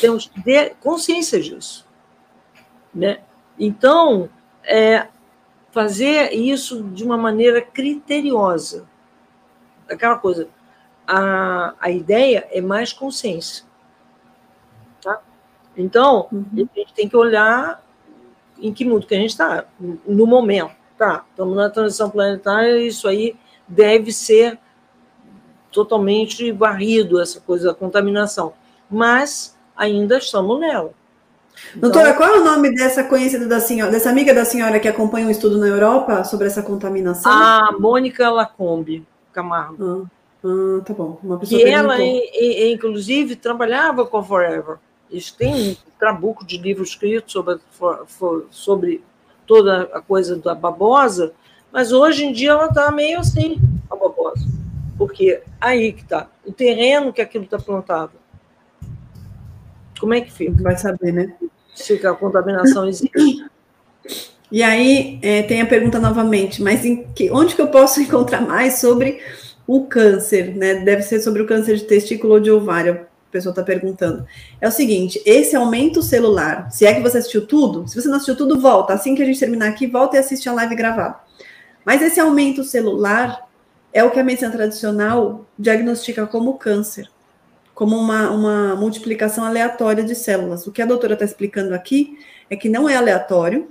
Temos que ter consciência disso. Né? Então, é, fazer isso de uma maneira criteriosa. Aquela coisa, a, a ideia é mais consciência. Então, uhum. a gente tem que olhar em que mundo que a gente está, no momento. Tá, estamos na transição planetária, isso aí deve ser totalmente varrido, essa coisa da contaminação. Mas ainda estamos nela. Então, Doutora, qual é o nome dessa conhecida da senhora, dessa amiga da senhora que acompanha um estudo na Europa sobre essa contaminação? A Mônica Lacombe Camargo. Ah, ah tá bom. Uma pessoa que ela, inclusive, trabalhava com a Forever. Eles têm um trabuco de livro escrito sobre, sobre toda a coisa da babosa, mas hoje em dia ela está meio assim, a babosa. Porque aí que está, o terreno que aquilo está plantado. Como é que fica? Vai saber, né? Se a contaminação existe. E aí é, tem a pergunta novamente, mas que, onde que eu posso encontrar mais sobre o câncer, né? Deve ser sobre o câncer de testículo ou de ovário, pessoa está perguntando. É o seguinte: esse aumento celular, se é que você assistiu tudo, se você não assistiu tudo, volta. Assim que a gente terminar aqui, volta e assiste a live gravada. Mas esse aumento celular é o que a medicina tradicional diagnostica como câncer como uma, uma multiplicação aleatória de células. O que a doutora está explicando aqui é que não é aleatório,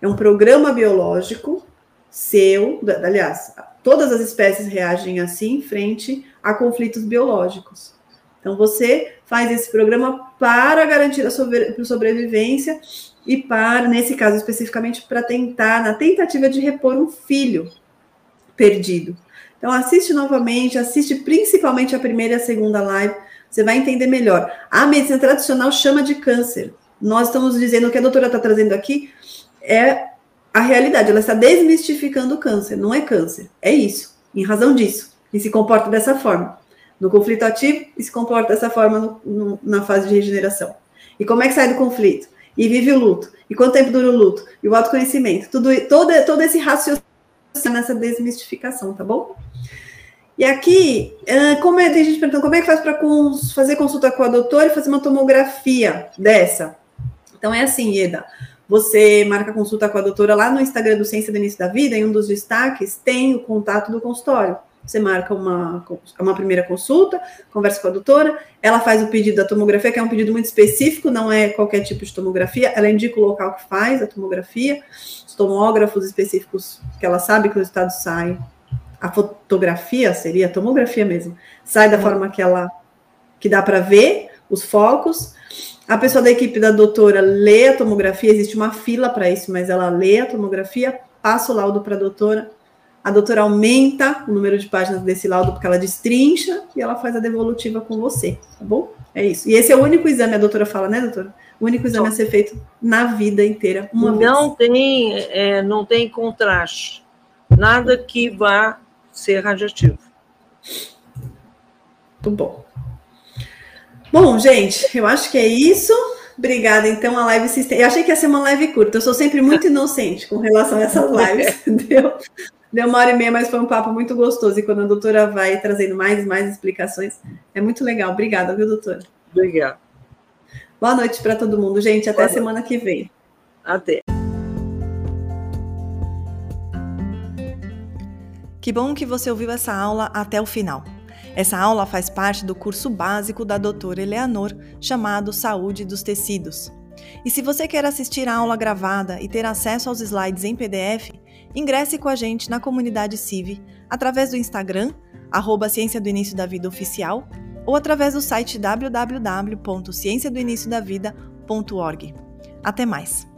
é um programa biológico seu, aliás, todas as espécies reagem assim frente a conflitos biológicos. Então, você faz esse programa para garantir a sobrevivência e para, nesse caso especificamente, para tentar, na tentativa de repor um filho perdido. Então, assiste novamente, assiste principalmente a primeira e a segunda live, você vai entender melhor. A medicina tradicional chama de câncer. Nós estamos dizendo o que a doutora está trazendo aqui é a realidade. Ela está desmistificando o câncer. Não é câncer, é isso, em razão disso. E se comporta dessa forma. No conflito ativo, e se comporta dessa forma no, no, na fase de regeneração. E como é que sai do conflito? E vive o luto. E quanto tempo dura o luto? E o autoconhecimento. Tudo, todo, todo esse raciocínio nessa desmistificação, tá bom? E aqui, como é, tem gente perguntando como é que faz para fazer consulta com a doutora e fazer uma tomografia dessa? Então é assim, Ieda. Você marca consulta com a doutora lá no Instagram do Ciência do Início da Vida, em um dos destaques, tem o contato do consultório. Você marca uma, uma primeira consulta, conversa com a doutora, ela faz o pedido da tomografia, que é um pedido muito específico, não é qualquer tipo de tomografia, ela indica o local que faz a tomografia, os tomógrafos específicos que ela sabe que o resultado sai a fotografia seria a tomografia mesmo, sai da forma que ela que dá para ver os focos. A pessoa da equipe da doutora lê a tomografia, existe uma fila para isso, mas ela lê a tomografia, passa o laudo para a doutora. A doutora aumenta o número de páginas desse laudo porque ela destrincha e ela faz a devolutiva com você, tá bom? É isso. E esse é o único exame, a doutora fala, né, doutora? O único exame a ser feito na vida inteira, uma não vez. Tem, é, não tem contraste. Nada que vá ser radioativo. Muito bom. Bom, gente, eu acho que é isso. Obrigada. Então a live se estende. Eu achei que ia ser uma live curta. Eu sou sempre muito inocente com relação a essas lives. Deu, deu uma hora e meia, mas foi um papo muito gostoso. E quando a doutora vai trazendo mais e mais explicações, é muito legal. Obrigada, viu, doutora? Obrigada. Boa noite para todo mundo, gente. Até semana que vem. Até. Que bom que você ouviu essa aula até o final. Essa aula faz parte do curso básico da doutora Eleanor, chamado Saúde dos Tecidos. E se você quer assistir a aula gravada e ter acesso aos slides em PDF, ingresse com a gente na comunidade CIV através do Instagram, arroba Ciência do Início da Vida Oficial, ou através do site www.cienciadoiniciodavida.org. Até mais!